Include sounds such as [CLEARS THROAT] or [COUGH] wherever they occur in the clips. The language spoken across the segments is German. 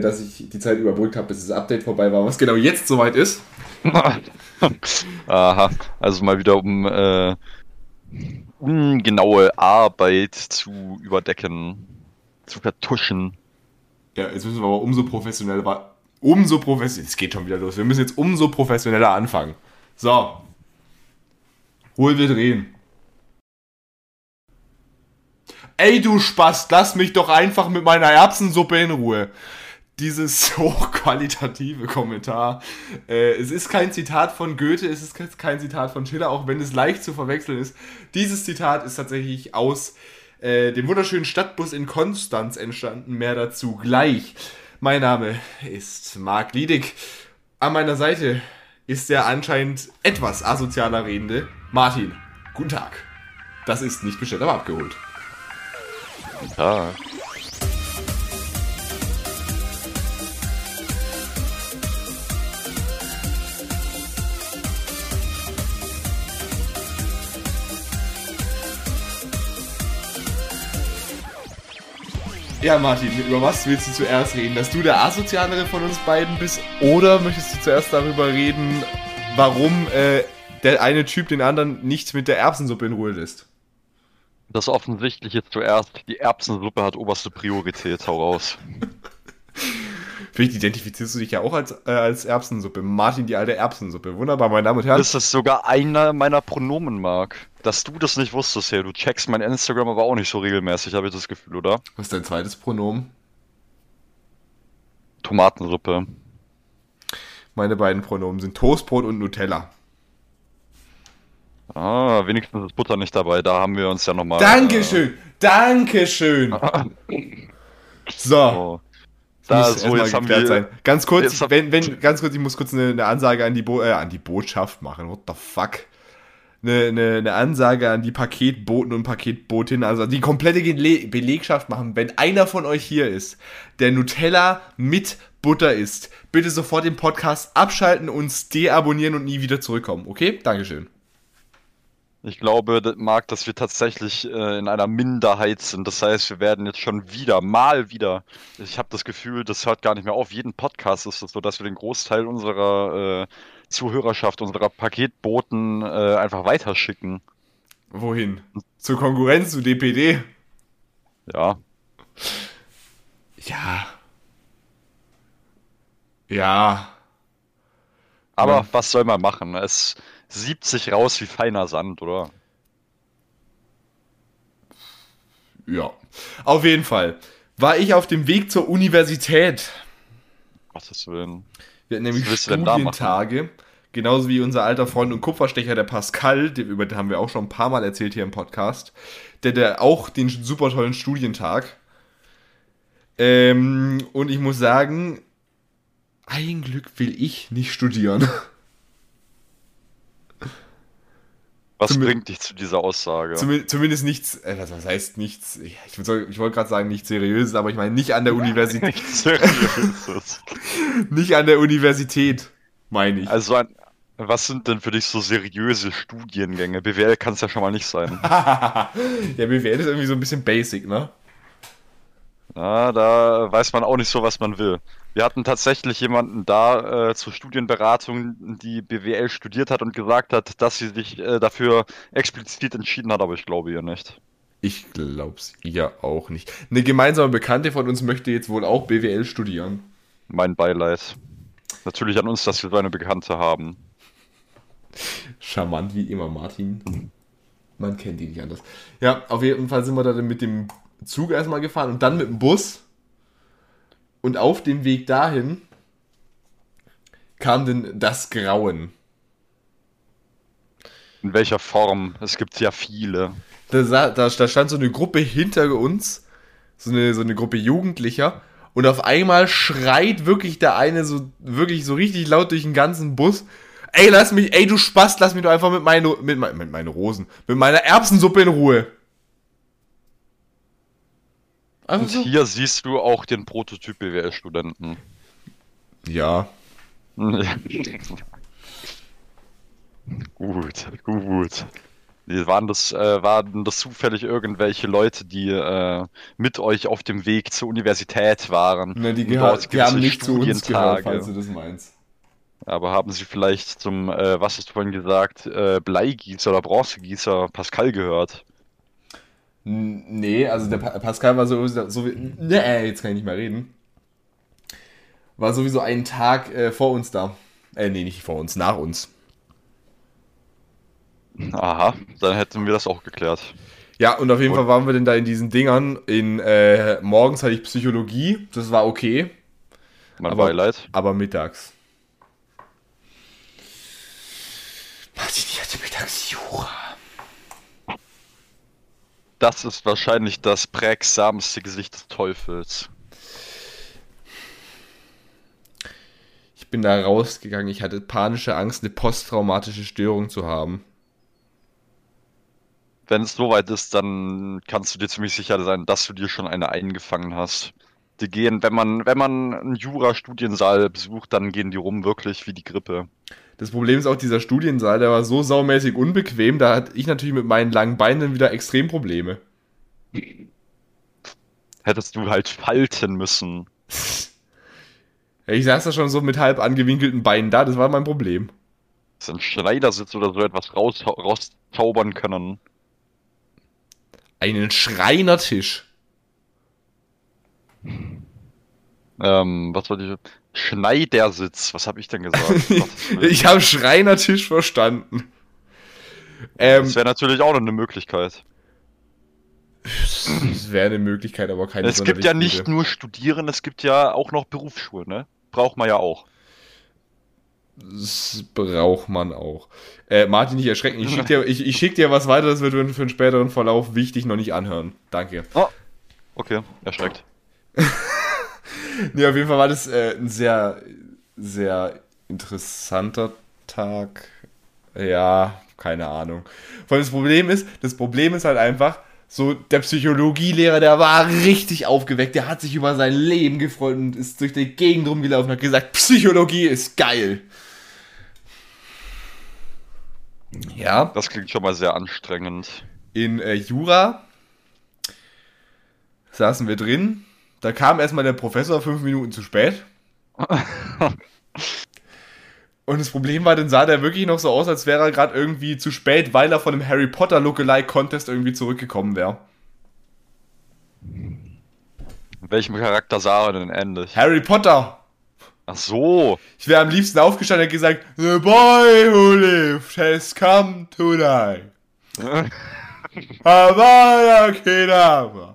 dass ich die Zeit überbrückt habe, bis das Update vorbei war, was genau jetzt soweit ist. [LAUGHS] Aha, also mal wieder um äh, ungenaue Arbeit zu überdecken, zu vertuschen. Ja, jetzt müssen wir aber umso professioneller, umso professioneller, es geht schon wieder los, wir müssen jetzt umso professioneller anfangen. So. Ruhe, wir drehen. Ey, du Spast, lass mich doch einfach mit meiner Erbsensuppe in Ruhe dieses [LAUGHS] hochqualitative Kommentar. Äh, es ist kein Zitat von Goethe, es ist kein Zitat von Schiller, auch wenn es leicht zu verwechseln ist. Dieses Zitat ist tatsächlich aus äh, dem wunderschönen Stadtbus in Konstanz entstanden. Mehr dazu gleich. Mein Name ist Marc Liedig. An meiner Seite ist der anscheinend etwas asozialer Redende Martin. Guten Tag. Das ist nicht bestellt, aber abgeholt. Guten Tag. Ja, Martin, über was willst du zuerst reden? Dass du der asozialere von uns beiden bist? Oder möchtest du zuerst darüber reden, warum äh, der eine Typ den anderen nicht mit der Erbsensuppe in Ruhe lässt? Das Offensichtliche zuerst. Die Erbsensuppe hat oberste Priorität. Hau raus. [LAUGHS] Vielleicht identifizierst du dich ja auch als, äh, als Erbsensuppe. Martin, die alte Erbsensuppe. Wunderbar, meine Damen und Herren. Das ist sogar einer meiner Pronomen, Marc. Dass du das nicht wusstest, hey, du checkst mein Instagram aber auch nicht so regelmäßig, habe ich das Gefühl, oder? Was ist dein zweites Pronomen? Tomatensuppe. Meine beiden Pronomen sind Toastbrot und Nutella. Ah, wenigstens ist Butter nicht dabei, da haben wir uns ja nochmal. Dankeschön! Äh... Dankeschön! [LAUGHS] so. Oh. Da so, jetzt haben wir, sein. Ganz kurz, wenn, wenn, ganz kurz, ich muss kurz eine, eine Ansage an die, Bo äh, an die Botschaft machen. What the fuck? Eine, eine, eine Ansage an die Paketboten und Paketbotinnen, also die komplette Belegschaft machen. Wenn einer von euch hier ist, der Nutella mit Butter isst, bitte sofort den Podcast abschalten, uns deabonnieren und nie wieder zurückkommen. Okay? Dankeschön. Ich glaube, Marc, dass wir tatsächlich äh, in einer Minderheit sind. Das heißt, wir werden jetzt schon wieder, mal wieder. Ich habe das Gefühl, das hört gar nicht mehr auf. Jeden Podcast ist es so, dass wir den Großteil unserer äh, Zuhörerschaft, unserer Paketboten äh, einfach weiterschicken. Wohin? Zur Konkurrenz, zu DPD? Ja. Ja. Ja. Aber ja. was soll man machen? Es siebt sich raus wie feiner Sand, oder? Ja. Auf jeden Fall war ich auf dem Weg zur Universität. Was Willen. Wir hatten nämlich Studientage. Genauso wie unser alter Freund und Kupferstecher, der Pascal, über den haben wir auch schon ein paar Mal erzählt hier im Podcast. Der, der auch den super tollen Studientag. Ähm, und ich muss sagen, ein Glück will ich nicht studieren. [LAUGHS] Was bringt dich zu dieser Aussage? Zum, zumindest nichts, äh, was, was, heißt nichts, ich, ich wollte gerade sagen nichts Seriöses, aber ich meine nicht an der [LAUGHS] Universität. Nichts Seriöses. [LAUGHS] nicht an der Universität, meine ich. Also an, was sind denn für dich so seriöse Studiengänge? BWL kann es ja schon mal nicht sein. [LAUGHS] ja, BWL ist irgendwie so ein bisschen basic, ne? Na, da weiß man auch nicht so, was man will. Wir hatten tatsächlich jemanden da äh, zur Studienberatung, die BWL studiert hat und gesagt hat, dass sie sich äh, dafür explizit entschieden hat, aber ich glaube ihr nicht. Ich glaub's ihr auch nicht. Eine gemeinsame Bekannte von uns möchte jetzt wohl auch BWL studieren. Mein Beileid. Natürlich an uns, dass wir so eine Bekannte haben. Charmant wie immer, Martin. Man kennt die nicht anders. Ja, auf jeden Fall sind wir da mit dem Zug erstmal gefahren und dann mit dem Bus. Und auf dem Weg dahin kam denn das Grauen. In welcher Form? Es gibt ja viele. Da, da, da stand so eine Gruppe hinter uns, so eine, so eine Gruppe Jugendlicher. Und auf einmal schreit wirklich der eine so wirklich so richtig laut durch den ganzen Bus. Ey, lass mich, ey, du Spast, lass mich doch einfach mit, meine, mit, mit meine Rosen, mit meiner Erbsensuppe in Ruhe. Und so. hier siehst du auch den Prototyp BWL-Studenten. Ja. [LAUGHS] gut, gut. Waren das, äh, waren das zufällig irgendwelche Leute, die äh, mit euch auf dem Weg zur Universität waren? Ne, die, dort die haben nicht zu uns gehört, falls du das meinst. Aber haben sie vielleicht zum, äh, was hast du vorhin gesagt, äh, Bleigießer oder Bronzegießer Pascal gehört? Nee, also der pa Pascal war so, so nee, jetzt kann ich nicht mehr reden. War sowieso einen Tag äh, vor uns da. Äh, nee, nicht vor uns, nach uns. Aha, dann hätten wir das auch geklärt. Ja, und auf jeden Und- Fall waren wir denn da in diesen Dingern. In, äh, morgens hatte ich Psychologie, das war okay, Mein Aber- Beileid. aber mittags. Martin, ich hatte mittags Jura. Das ist wahrscheinlich das prägsamste Gesicht des Teufels. Ich bin da rausgegangen, ich hatte panische Angst, eine posttraumatische Störung zu haben. Wenn es soweit ist, dann kannst du dir ziemlich sicher sein, dass du dir schon eine eingefangen hast. Die gehen, wenn man, wenn man einen Jura-Studiensaal besucht, dann gehen die rum wirklich wie die Grippe. Das Problem ist auch, dieser Studiensaal, der war so saumäßig unbequem, da hatte ich natürlich mit meinen langen Beinen wieder extrem Probleme. Hättest du halt falten müssen. Ich saß da schon so mit halb angewinkelten Beinen da, das war mein Problem. Dass ein Schneidersitz oder so etwas raus, rauszaubern können. Einen Schreinertisch. Ähm, was war die? Schneidersitz. Was habe ich denn gesagt? [LAUGHS] Ich habe Schreinertisch verstanden. Ähm, das wäre natürlich auch noch eine Möglichkeit. das wäre eine Möglichkeit, aber keine Es gibt ja nicht nur Studieren, es gibt ja auch noch Berufsschulen, ne? Braucht man ja auch. Das braucht man auch. Äh, Martin, nicht erschrecken. Ich schicke dir, ich, ich schick dir was weiter, das wird für einen späteren Verlauf wichtig noch nicht anhören. Danke. Okay, erschreckt. [LAUGHS] [LAUGHS] Nee, auf jeden Fall war das äh, ein sehr, sehr interessanter Tag. Ja, keine Ahnung. Vor allem das Problem ist, das Problem ist halt einfach, so der Psychologielehrer, der war richtig aufgeweckt, der hat sich über sein Leben gefreut und ist durch die Gegend rumgelaufen und hat gesagt, Psychologie ist geil. Ja, Das klingt schon mal sehr anstrengend. in äh, Jura saßen wir drin. Da kam erstmal der Professor fünf Minuten zu spät. [LAUGHS] Und das Problem war, dann sah der wirklich noch so aus, als wäre er gerade irgendwie zu spät, weil er von einem Harry Potter Lookalike Contest irgendwie zurückgekommen wäre. Welchem Charakter sah er denn ähnlich? Harry Potter! Ach so. Ich wäre am liebsten aufgestanden und gesagt, The boy who lived has come to die. [LAUGHS] Avada Kedavra.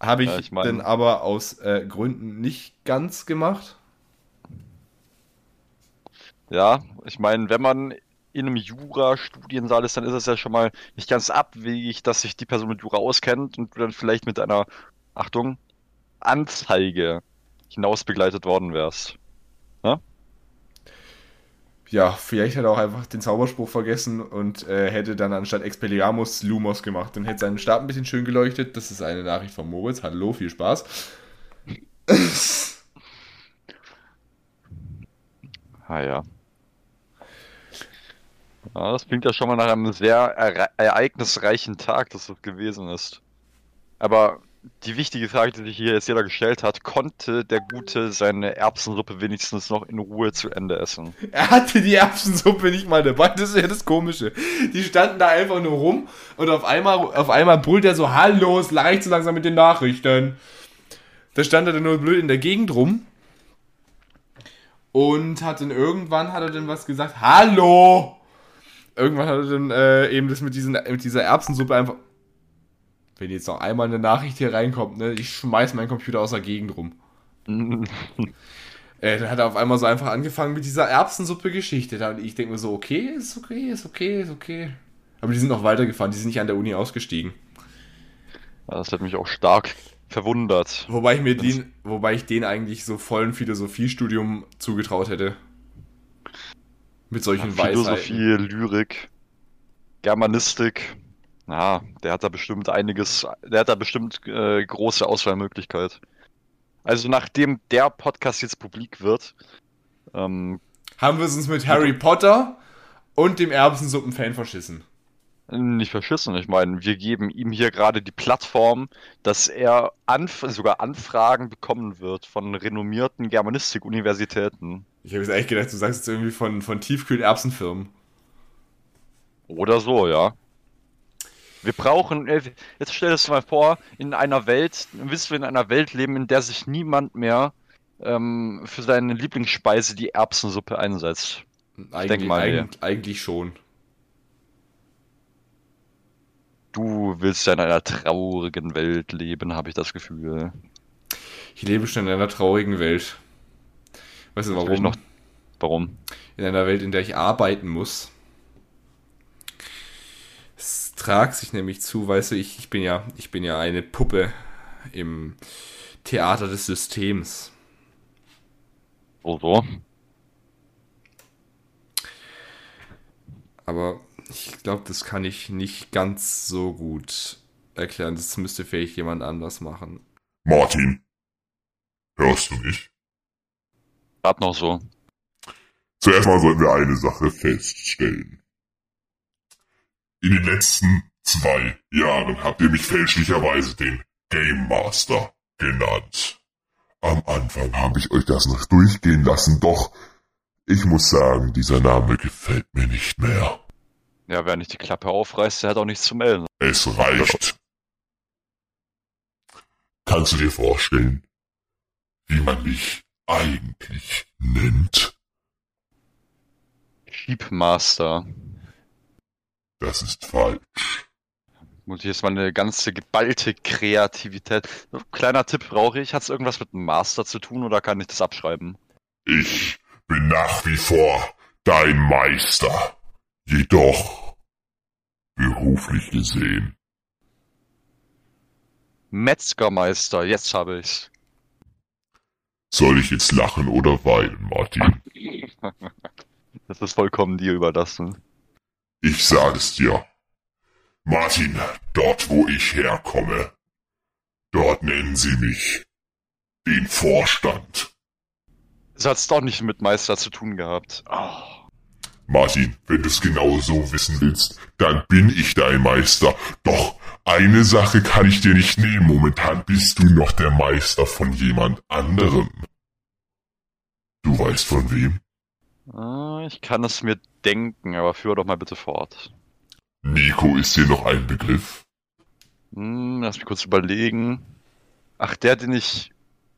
Habe ich, Ja, ich mein- denn aber aus äh, Gründen nicht ganz gemacht. Ja, ich meine, wenn man in einem Jura-Studiensaal ist, dann ist es ja schon mal nicht ganz abwegig, dass sich die Person mit Jura auskennt und du dann vielleicht mit einer, Achtung, Anzeige hinaus begleitet worden wärst. Ja, vielleicht hat er auch einfach den Zauberspruch vergessen und äh, hätte dann anstatt Expelliarmus Lumos gemacht. Dann hätte sein Stab ein bisschen schön geleuchtet. Das ist eine Nachricht von Moritz. Hallo, viel Spaß. Ah ja. Ja, das klingt ja schon mal nach einem sehr ere- ereignisreichen Tag, das gewesen ist. Aber die wichtige Frage, die sich hier jetzt jeder gestellt hat, konnte der Gute seine Erbsensuppe wenigstens noch in Ruhe zu Ende essen? Er hatte die Erbsensuppe nicht mal dabei. Das ist ja das Komische. Die standen da einfach nur rum und auf einmal, auf einmal brüllt er so: Hallo, es reicht so langsam mit den Nachrichten. Da stand er dann nur blöd in der Gegend rum. Und hat dann irgendwann hat er dann was gesagt: Hallo! Irgendwann hat er dann äh, eben das mit, diesen, mit dieser Erbsensuppe einfach. Wenn jetzt noch einmal eine Nachricht hier reinkommt, ne, ich schmeiß meinen Computer aus der Gegend rum. [LAUGHS] Äh, dann hat er auf einmal so einfach angefangen mit dieser Erbsensuppe-Geschichte. Da- Und ich denke mir so, okay, ist okay, ist okay, ist okay. Aber die sind noch weitergefahren, die sind nicht an der Uni ausgestiegen. Ja, Das hat mich auch stark verwundert. Wobei ich mir den, wobei ich den eigentlich so vollen Philosophiestudium zugetraut hätte. Mit solchen Weisheiten. Philosophie, Lyrik, Germanistik. Ja, der hat da bestimmt einiges, der hat da bestimmt äh, große Auswahlmöglichkeit. Also nachdem der Podcast jetzt publik wird, ähm, Haben wir es uns mit Harry Potter und dem Erbsensuppen-Fan verschissen. Nicht verschissen. Ich meine, wir geben ihm hier gerade die Plattform, dass er Anf sogar Anfragen bekommen wird von renommierten Germanistik-Universitäten. Ich habe jetzt eigentlich gedacht, du sagst jetzt irgendwie von, von Tiefkühl-Erbsenfirmen. Oder so, ja. Wir brauchen, äh, jetzt stell es mal vor, in einer Welt, wissen wir in einer Welt leben, in der sich niemand mehr ähm, für seine Lieblingsspeise die Erbsensuppe einsetzt. Eigentlich, denk mal, eigentlich, eigentlich schon. Du willst ja in einer traurigen Welt leben, habe ich das Gefühl. Ich lebe schon in einer traurigen Welt. Weißt du warum? noch? Warum? In einer Welt, in der ich arbeiten muss. Es tragt sich nämlich zu, weißt du, ich, ich bin ja, ich bin ja eine Puppe im Theater des Systems. So, so. Aber ich glaube, das kann ich nicht ganz so gut erklären. Das müsste vielleicht jemand anders machen. Martin, hörst du mich? Gerade noch so. Zuerst mal sollten wir eine Sache feststellen. In den letzten zwei Jahren habt ihr mich fälschlicherweise den Game Master genannt. Am Anfang habe ich euch das noch durchgehen lassen, doch ich muss sagen, dieser Name gefällt mir nicht mehr. Ja, wer nicht die Klappe aufreißt, der hat auch nichts zu melden. Es reicht. Kannst du dir vorstellen, wie man mich eigentlich nennt? Sheepmaster. Das ist falsch. Muss ich jetzt mal eine ganze geballte Kreativität. Kleiner Tipp brauche ich. Hat es irgendwas mit dem Master zu tun oder kann ich das abschreiben? Ich bin nach wie vor dein Meister. Jedoch, beruflich gesehen, Metzgermeister, jetzt habe ich's. soll ich jetzt lachen oder weinen, Martin? [LAUGHS] Das ist vollkommen dir überlassen. Ich sage es dir. Martin, dort wo ich herkomme, dort nennen sie mich den Vorstand. Das hat's doch nicht mit Meister zu tun gehabt. Ah. Martin, wenn du es genau so wissen willst, dann bin ich dein Meister. Doch eine Sache kann ich dir nicht nehmen. Momentan bist du noch der Meister von jemand anderem. Du weißt von wem? Ah, Ich kann es mir denken, aber führe doch mal bitte fort. Nico ist dir noch ein Begriff. Hm, lass mich kurz überlegen. Ach, der, den ich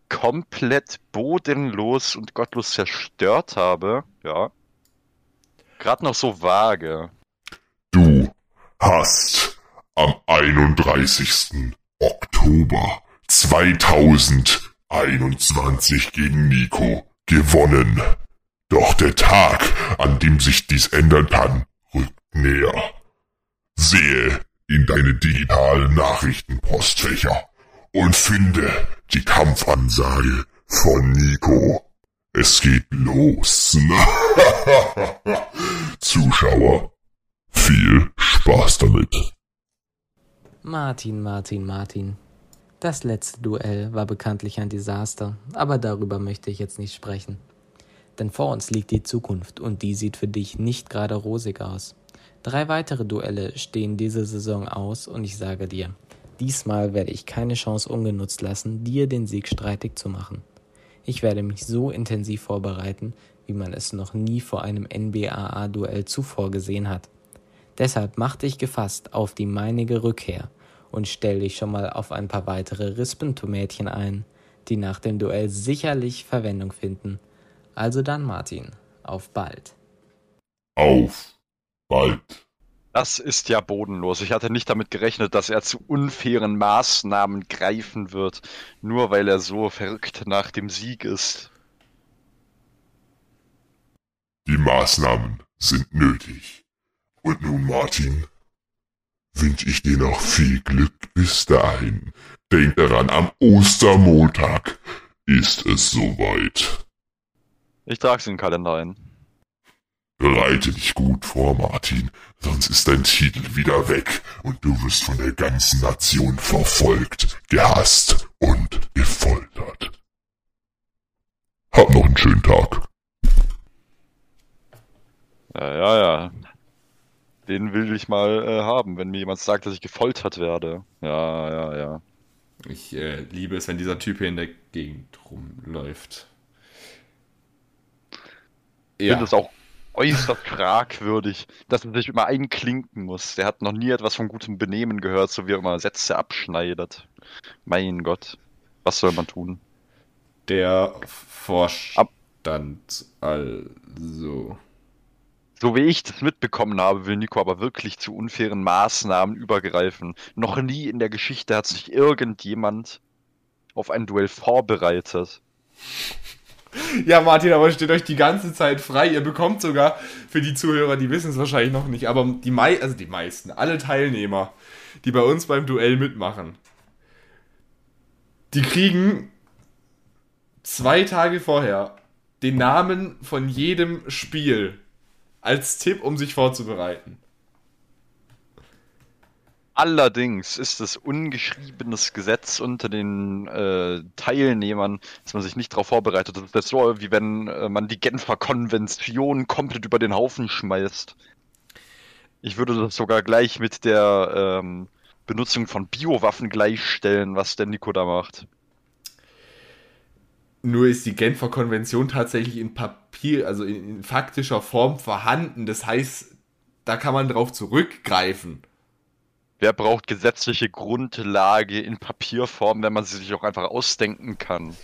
komplett bodenlos und gottlos zerstört habe. Ja. Gerade noch so vage. Du hast am 31. Oktober 2021 gegen Nico gewonnen. Doch der Tag, an dem sich dies ändern kann, rückt näher. Sehe in deine digitalen Nachrichtenpostfächer und finde die Kampfansage von Nico. Es geht los. [LAUGHS] Zuschauer, viel Spaß damit. Martin, Martin, Martin. Das letzte Duell war bekanntlich ein Desaster, aber darüber möchte ich jetzt nicht sprechen. Denn vor uns liegt die Zukunft und die sieht für dich nicht gerade rosig aus. Drei weitere Duelle stehen diese Saison aus und ich sage dir, diesmal werde ich keine Chance ungenutzt lassen, dir den Sieg streitig zu machen. Ich werde mich so intensiv vorbereiten, wie man es noch nie vor einem NBAA-Duell zuvor gesehen hat. Deshalb mach dich gefasst auf die meinige Rückkehr und stell dich schon mal auf ein paar weitere Rispentomätchen ein, die nach dem Duell sicherlich Verwendung finden. Also dann, Martin, auf bald. Auf bald. Das ist ja bodenlos. Ich hatte nicht damit gerechnet, dass er zu unfairen Maßnahmen greifen wird, nur weil er so verrückt nach dem Sieg ist. Die Maßnahmen sind nötig. Und nun, Martin, wünsche ich dir noch viel Glück bis dahin. Denk daran, am Ostermontag ist es soweit. Ich trage den Kalender ein. Bereite dich gut vor, Martin, sonst ist dein Titel wieder weg und du wirst von der ganzen Nation verfolgt, gehasst und gefoltert. Hab noch einen schönen Tag. Ja, ja, ja. Den will ich mal äh, haben, wenn mir jemand sagt, dass ich gefoltert werde. Ja, ja, ja. Ich äh, liebe es, wenn dieser Typ hier in der Gegend rumläuft. Ich finde es auch äußerst fragwürdig, dass er sich immer einklinken muss. Der hat noch nie etwas von gutem Benehmen gehört, so wie er immer Sätze abschneidet. Mein Gott, was soll man tun? Der Vorstand also. So wie ich das mitbekommen habe, will Nico aber wirklich zu unfairen Maßnahmen übergreifen. Noch nie in der Geschichte hat sich irgendjemand auf ein Duell vorbereitet. Ja, Martin, aber steht euch die ganze Zeit frei. Ihr bekommt sogar, für die Zuhörer, die wissen es wahrscheinlich noch nicht, aber die, mei also die meisten, alle Teilnehmer, die bei uns beim Duell mitmachen, die kriegen zwei Tage vorher den Namen von jedem Spiel als Tipp, um sich vorzubereiten. Allerdings ist es ungeschriebenes Gesetz unter den äh, Teilnehmern, dass man sich nicht darauf vorbereitet. Das ist so, wie wenn äh, man die Genfer Konvention komplett über den Haufen schmeißt. Ich würde das sogar gleich mit der ähm, Benutzung von Biowaffen gleichstellen, was der Nico da macht. Nur ist die Genfer Konvention tatsächlich in Papier, also in, in faktischer Form vorhanden. Das heißt, da kann man drauf zurückgreifen. Wer braucht gesetzliche Grundlage in Papierform, wenn man sie sich auch einfach ausdenken kann?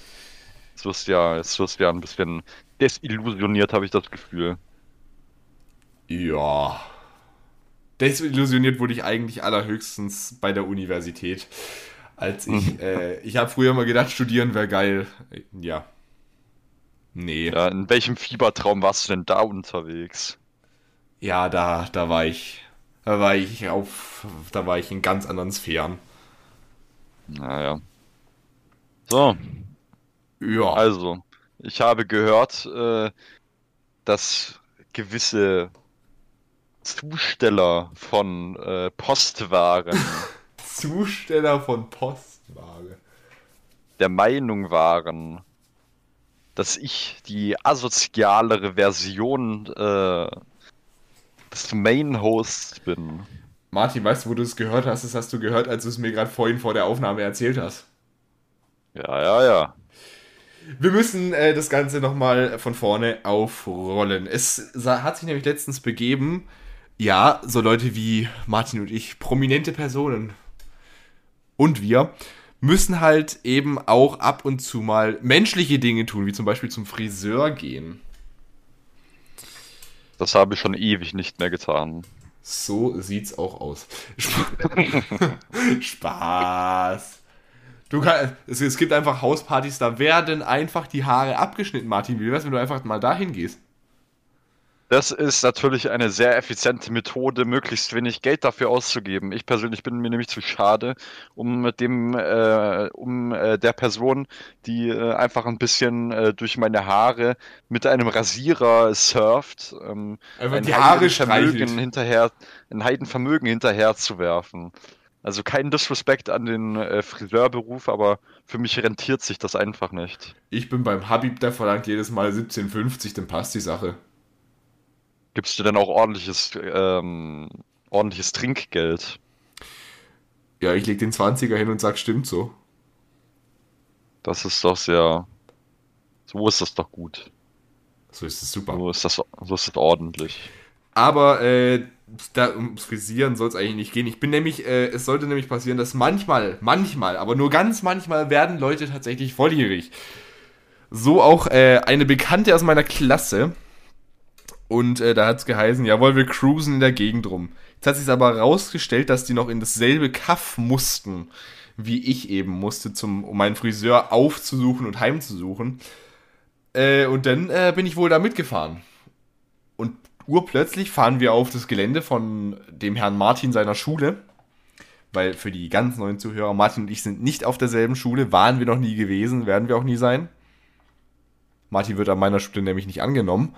Jetzt wirst du ja, jetzt wirst ja ein bisschen desillusioniert, habe ich das Gefühl. Ja. Desillusioniert wurde ich eigentlich allerhöchstens bei der Universität. Als ich, [LAUGHS] äh, ich habe früher mal gedacht, studieren wäre geil. Ja. Nee. Ja, in welchem Fiebertraum warst du denn da unterwegs? Ja, da, da war ich da war ich auf, da war ich in ganz anderen Sphären. Naja. So. Ja. Also, ich habe gehört, äh, dass gewisse Zusteller von äh, Postwaren. [LAUGHS] Zusteller von Postware. Der Meinung waren, dass ich die asozialere Version äh, des Main-Hosts bin. Martin, weißt du, wo du es gehört hast? Das hast du gehört, als du es mir gerade vorhin vor der Aufnahme erzählt hast. Ja, ja, ja. Wir müssen äh, das Ganze nochmal von vorne aufrollen. Es hat sich nämlich letztens begeben, ja, so Leute wie Martin und ich, prominente Personen und wir, müssen halt eben auch ab und zu mal menschliche Dinge tun, wie zum Beispiel zum Friseur gehen. Das habe ich schon ewig nicht mehr getan. So sieht's auch aus. [LAUGHS] Spaß. Du kann, es, es, gibt einfach Hauspartys, da werden einfach die Haare abgeschnitten, Martin. Wie wär's, wenn du einfach mal dahin gehst? Das ist natürlich eine sehr effiziente Methode, möglichst wenig Geld dafür auszugeben. Ich persönlich bin mir nämlich zu schade, um mit dem, äh, um äh, der Person, die äh, einfach ein bisschen äh, durch meine Haare mit einem Rasierer surft, ähm, ein die Haare Vermögen hinterher, ein Heidenvermögen hinterher zu werfen. Also kein Disrespect an den äh, Friseurberuf, aber für mich rentiert sich das einfach nicht. Ich bin beim Habib, der verlangt jedes Mal 17,50, dann passt die Sache. Gibst du denn auch ordentliches, ähm, ordentliches Trinkgeld? Ja, ich leg den 20er hin und sag, stimmt so. Das ist doch sehr. So ist das doch gut. So ist es super. So ist das, so ist das ordentlich. Aber äh, da, ums Frisieren soll es eigentlich nicht gehen. Ich bin nämlich, äh, es sollte nämlich passieren, dass manchmal, manchmal, aber nur ganz manchmal werden Leute tatsächlich volljährig. So auch äh, eine Bekannte aus meiner Klasse, und äh, da hat es geheißen, jawohl, wir cruisen in der Gegend rum. Jetzt hat sich aber herausgestellt, dass die noch in dasselbe Kaff mussten, wie ich eben musste, zum, um meinen Friseur aufzusuchen und heimzusuchen. Äh, und dann äh, bin ich wohl da mitgefahren. Und urplötzlich fahren wir auf das Gelände von dem Herrn Martin seiner Schule. Weil für die ganz neuen Zuhörer, Martin und ich sind nicht auf derselben Schule, waren wir noch nie gewesen, werden wir auch nie sein. Martin wird an meiner Schule nämlich nicht angenommen.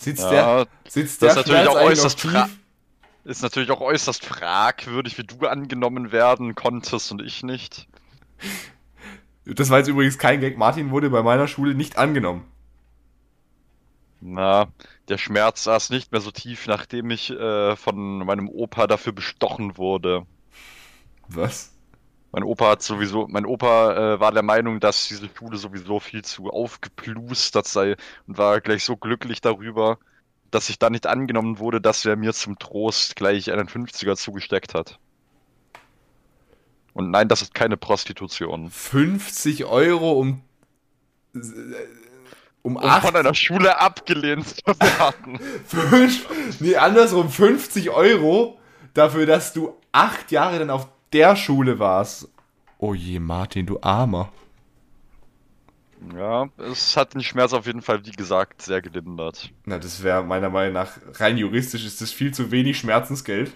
Sitzt ja, der, sitzt der natürlich auch äußerst ist natürlich auch äußerst fragwürdig, wie du angenommen werden konntest und ich nicht. Das war jetzt übrigens kein Gag. Martin wurde bei meiner Schule nicht angenommen. Na, der Schmerz saß nicht mehr so tief, nachdem ich äh, von meinem Opa dafür bestochen wurde. Was? Mein Opa hat sowieso, mein Opa äh, war der Meinung, dass diese Schule sowieso viel zu aufgeplustert sei und war gleich so glücklich darüber, dass ich da nicht angenommen wurde, dass er mir zum Trost gleich einen 50er zugesteckt hat. Und nein, das ist keine Prostitution. 50 Euro um. äh, Um Um 8. von einer Schule abgelehnt zu [LAUGHS] werden. Fünf, nee, andersrum 50 Euro dafür, dass du acht Jahre dann auf der Schule warst. Oh je, Martin, du Armer. Ja, es hat den Schmerz auf jeden Fall, wie gesagt, sehr gelindert. Na, das wäre meiner Meinung nach rein juristisch ist das viel zu wenig Schmerzensgeld.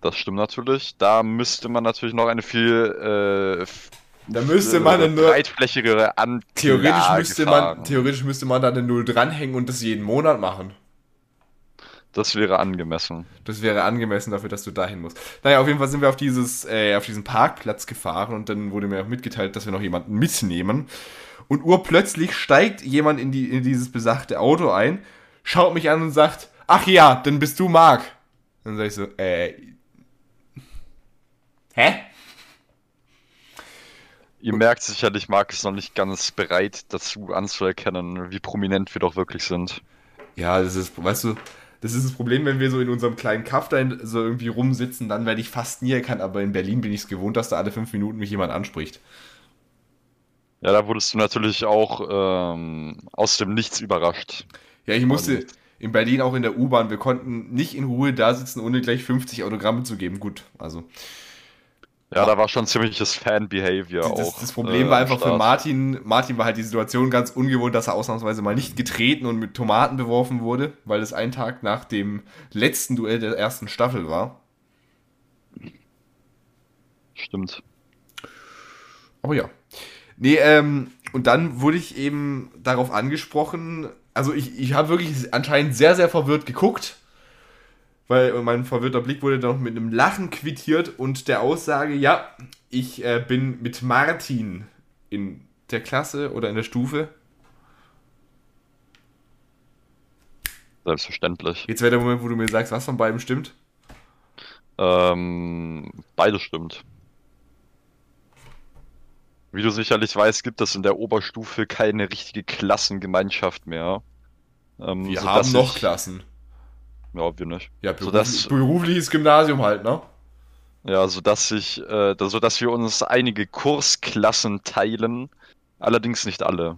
Das stimmt natürlich. Da müsste man natürlich noch eine viel äh, Da müsste man nur- breitflächigere Anklage Theoretisch müsste man, fahren. theoretisch müsste man da eine Null dranhängen und das jeden Monat machen. Das wäre angemessen. Das wäre angemessen dafür, dass du dahin musst. Naja, auf jeden Fall sind wir auf, dieses, äh, auf diesen Parkplatz gefahren und dann wurde mir auch mitgeteilt, dass wir noch jemanden mitnehmen. Und urplötzlich steigt jemand in, die, in dieses besagte Auto ein, schaut mich an und sagt, ach ja, dann bist du Marc. Dann sag ich so, äh, hä? Ihr merkt sicherlich, Marc ist noch nicht ganz bereit dazu anzuerkennen, wie prominent wir doch wirklich sind. Ja, das ist, weißt du, das ist das Problem, wenn wir so in unserem kleinen Kaff da so irgendwie rumsitzen, dann werde ich fast nie erkannt, aber in Berlin bin ich es gewohnt, dass da alle fünf Minuten mich jemand anspricht. Ja, da wurdest du natürlich auch ähm, aus dem Nichts überrascht. Ja, ich musste Und- in Berlin auch in der U-Bahn, wir konnten nicht in Ruhe da sitzen, ohne gleich 50 Autogramme zu geben. Gut, also Ja, da war schon ziemliches Fan-Behavior das, auch. das Problem äh, war einfach für. Martin, Martin war halt die Situation ganz ungewohnt, dass er ausnahmsweise mal nicht getreten und mit Tomaten beworfen wurde, weil es ein Tag nach dem letzten Duell der ersten Staffel war. Stimmt. Aber ja. Nee, ähm, und dann wurde ich eben darauf angesprochen, also ich, ich habe wirklich anscheinend sehr, sehr verwirrt geguckt, weil mein verwirrter Blick wurde dann noch mit einem Lachen quittiert und der Aussage, ja, ich äh, bin mit Martin in der Klasse oder in der Stufe. Selbstverständlich. Jetzt wäre der Moment, wo du mir sagst, was von beiden stimmt. Ähm, beides stimmt. Wie du sicherlich weißt, gibt es in der Oberstufe keine richtige Klassengemeinschaft mehr. Ähm, Wir haben noch Klassen. Ja, wir nicht. Ja, Sodass- berufli berufliches Gymnasium halt, ne? Ja, sodass ich, äh, da- sodass wir uns einige Kursklassen teilen, allerdings nicht alle.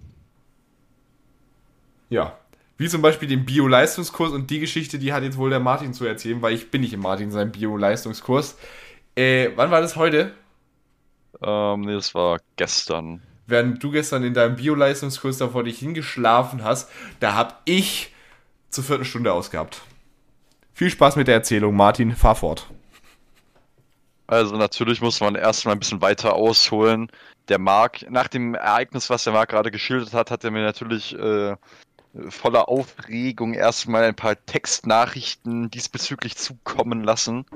Ja. Wie zum Beispiel den Bio-Leistungskurs und die Geschichte, die hat jetzt wohl der Martin zu erzählen, weil ich bin nicht im Martin seinem Bio-Leistungskurs. Äh, wann war das heute? Ähm, nee, das war gestern. Während du gestern in deinem Bio-Leistungskurs da vor dich hingeschlafen hast, da hab ich zur vierten Stunde ausgehabt. Viel Spaß mit der Erzählung, Martin. Fahr fort. Also natürlich muss man erstmal ein bisschen weiter ausholen. Der Marc, nach dem Ereignis, was der Marc gerade geschildert hat, hat er mir natürlich äh, voller Aufregung erstmal ein paar Textnachrichten diesbezüglich zukommen lassen.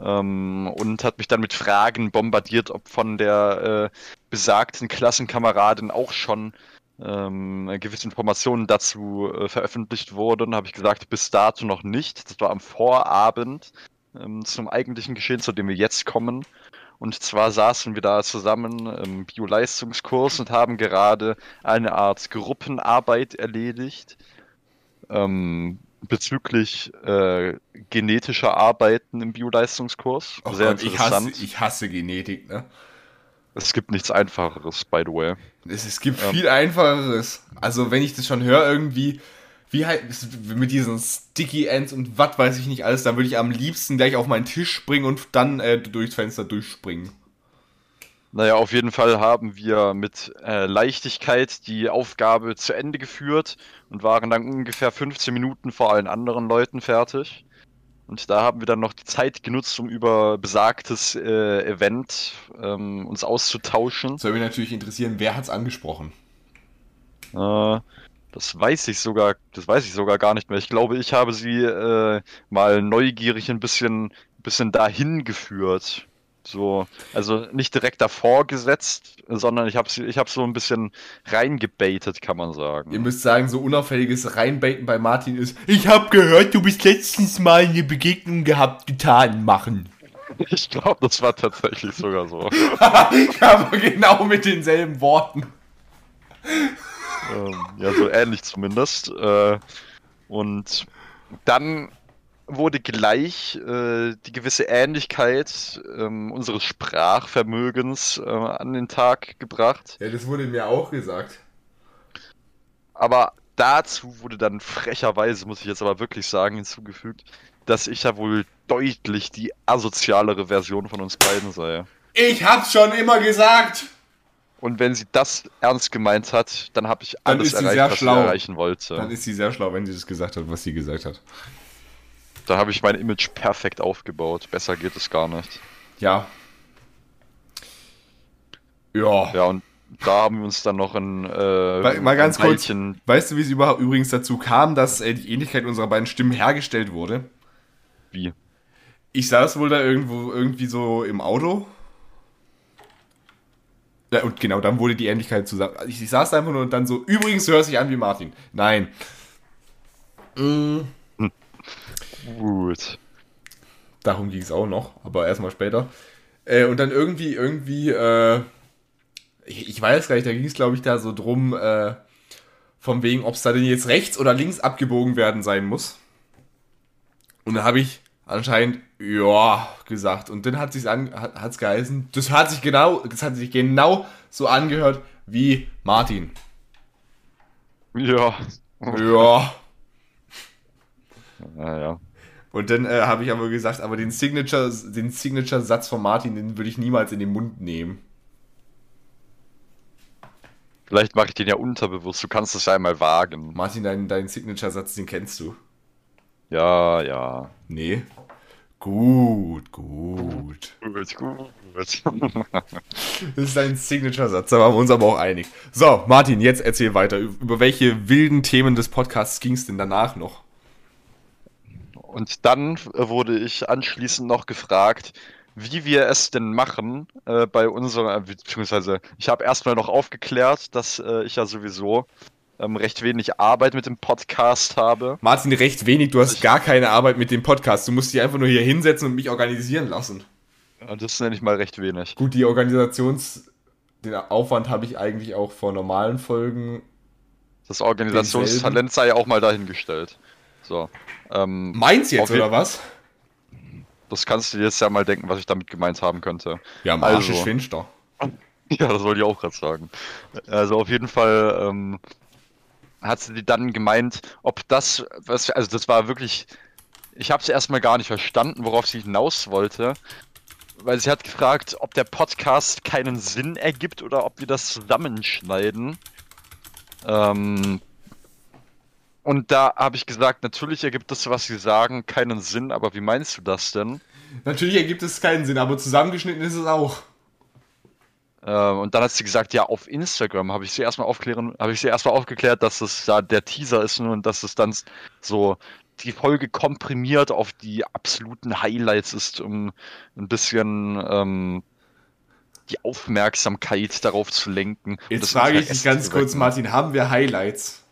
Ähm, und hat mich dann mit Fragen bombardiert, ob von der äh, besagten Klassenkameradin auch schon ähm, gewisse Informationen dazu äh, veröffentlicht wurden. Habe ich gesagt, bis dato noch nicht. Das war am Vorabend ähm, zum eigentlichen Geschehen, zu dem wir jetzt kommen. Und zwar saßen wir da zusammen im Bio-Leistungskurs und haben gerade eine Art Gruppenarbeit erledigt ähm, bezüglich äh, genetischer Arbeiten im Bio-Leistungskurs. Oh Sehr Gott, ich, hasse, interessant. ich hasse Genetik, ne? Es gibt nichts Einfacheres, by the way. Es, es gibt Ja. viel einfacheres. Also, wenn ich das schon höre, irgendwie, wie halt mit diesen Sticky Ends und was weiß ich nicht alles, dann würde ich am liebsten gleich auf meinen Tisch springen und dann äh, durchs Fenster durchspringen. Naja, auf jeden Fall haben wir mit äh, Leichtigkeit die Aufgabe zu Ende geführt und waren dann ungefähr 15 Minuten vor allen anderen Leuten fertig. Und da haben wir dann noch die Zeit genutzt, um über besagtes äh, Event ähm, uns auszutauschen. Soll mich natürlich interessieren, wer hat's angesprochen? Äh, das weiß ich sogar, das weiß ich sogar gar nicht mehr. Ich glaube, ich habe sie äh, mal neugierig ein bisschen, bisschen dahin geführt. So, also nicht direkt davor gesetzt, sondern ich habe ich hab so ein bisschen reingebaitet, kann man sagen. Ihr müsst sagen, so unauffälliges Reinbaiten bei Martin ist, ich habe gehört, du bist letztens mal eine Begegnung gehabt, getan, machen. [LAUGHS] Ich glaube, das war tatsächlich sogar so. [LAUGHS] Aber genau mit denselben Worten. ähm, ja, so ähnlich zumindest. Äh, und dann wurde gleich äh, die gewisse Ähnlichkeit ähm, unseres Sprachvermögens äh, an den Tag gebracht. Ja, das wurde mir auch gesagt. Aber dazu wurde dann frecherweise, muss ich jetzt aber wirklich sagen, hinzugefügt, dass ich ja wohl deutlich die asozialere Version von uns beiden sei. Ich hab's schon immer gesagt! Und wenn sie das ernst gemeint hat, dann habe ich alles erreicht, was schlau. sie erreichen wollte. Dann ist sie sehr schlau, wenn sie das gesagt hat, was sie gesagt hat. Da habe ich mein Image perfekt aufgebaut. Besser geht es gar nicht. Ja. Ja. Ja, und da haben wir uns dann noch ein, äh, Mal- mal ganz kurz. Weißt du, wie es überhaupt übrigens dazu kam, dass äh, die Ähnlichkeit unserer beiden Stimmen hergestellt wurde? Wie? Ich saß wohl da irgendwo irgendwie so im Auto. Ja, und genau, dann wurde die Ähnlichkeit zusammen. Ich, ich saß da einfach nur und dann so, übrigens, du hörst dich an wie Martin. Nein. Mm, [LAUGHS] Gut. darum ging es auch noch, aber erstmal später. Äh, und dann irgendwie, irgendwie, äh, ich, ich weiß gar nicht, da ging es, glaube ich, da so drum, äh, von wegen, ob es da denn jetzt rechts oder links abgebogen werden sein muss. Und dann habe ich anscheinend, ja, gesagt. Und dann hat sich's an, hat, hat's geheißen, das hat sich genau, das hat sich genau so angehört wie Martin. Ja. Ja. Naja. Und dann äh, habe ich aber gesagt, aber den Signature, den Signature-Satz von Martin, den würde ich niemals in den Mund nehmen. Vielleicht mache ich den ja unterbewusst. Du kannst es ja einmal wagen. Martin, deinen dein Signature-Satz, den kennst du. Ja, ja. Nee. Gut, gut. Gut, gut. Das ist dein Signature-Satz, da waren wir uns aber auch einig. So, Martin, jetzt erzähl weiter. Über welche wilden Themen des Podcasts ging es denn danach noch? Und dann äh, wurde ich anschließend noch gefragt, wie wir es denn machen äh, bei unserer, beziehungsweise ich habe erstmal noch aufgeklärt, dass äh, ich ja sowieso ähm, recht wenig Arbeit mit dem Podcast habe. Martin, recht wenig, du hast gar keine Arbeit mit dem Podcast. Du musst dich einfach nur hier hinsetzen und mich organisieren lassen. Das nenne ich mal recht wenig. Gut, die Organisations... Den Aufwand habe ich eigentlich auch vor normalen Folgen. Das Organisationstalent sei auch mal dahingestellt. So. Ähm, Meins jetzt, oder was? das kannst du dir jetzt ja mal denken, was ich damit gemeint haben könnte. Ja, am Arsch Also. ist finster. [LAUGHS] Ja, das wollte ich auch gerade sagen. Also auf jeden Fall ähm, hat sie dann gemeint, ob das, was, also das war wirklich, ich habe es erstmal gar nicht verstanden, worauf sie hinaus wollte, weil sie hat gefragt, ob der Podcast keinen Sinn ergibt oder ob wir das zusammenschneiden. Ähm, und da habe ich gesagt, natürlich ergibt das, was sie sagen, keinen Sinn, aber wie meinst du das denn? Natürlich ergibt es keinen Sinn, aber zusammengeschnitten ist es auch. Ähm, und dann hat sie gesagt, ja, auf Instagram habe ich sie erstmal aufklären, habe ich sie erstmal aufgeklärt, dass es da der Teaser ist und dass es dann so die Folge komprimiert auf die absoluten Highlights ist, um ein bisschen ähm, die Aufmerksamkeit darauf zu lenken. Jetzt das frage ich dich ganz kurz. Martin, haben wir Highlights?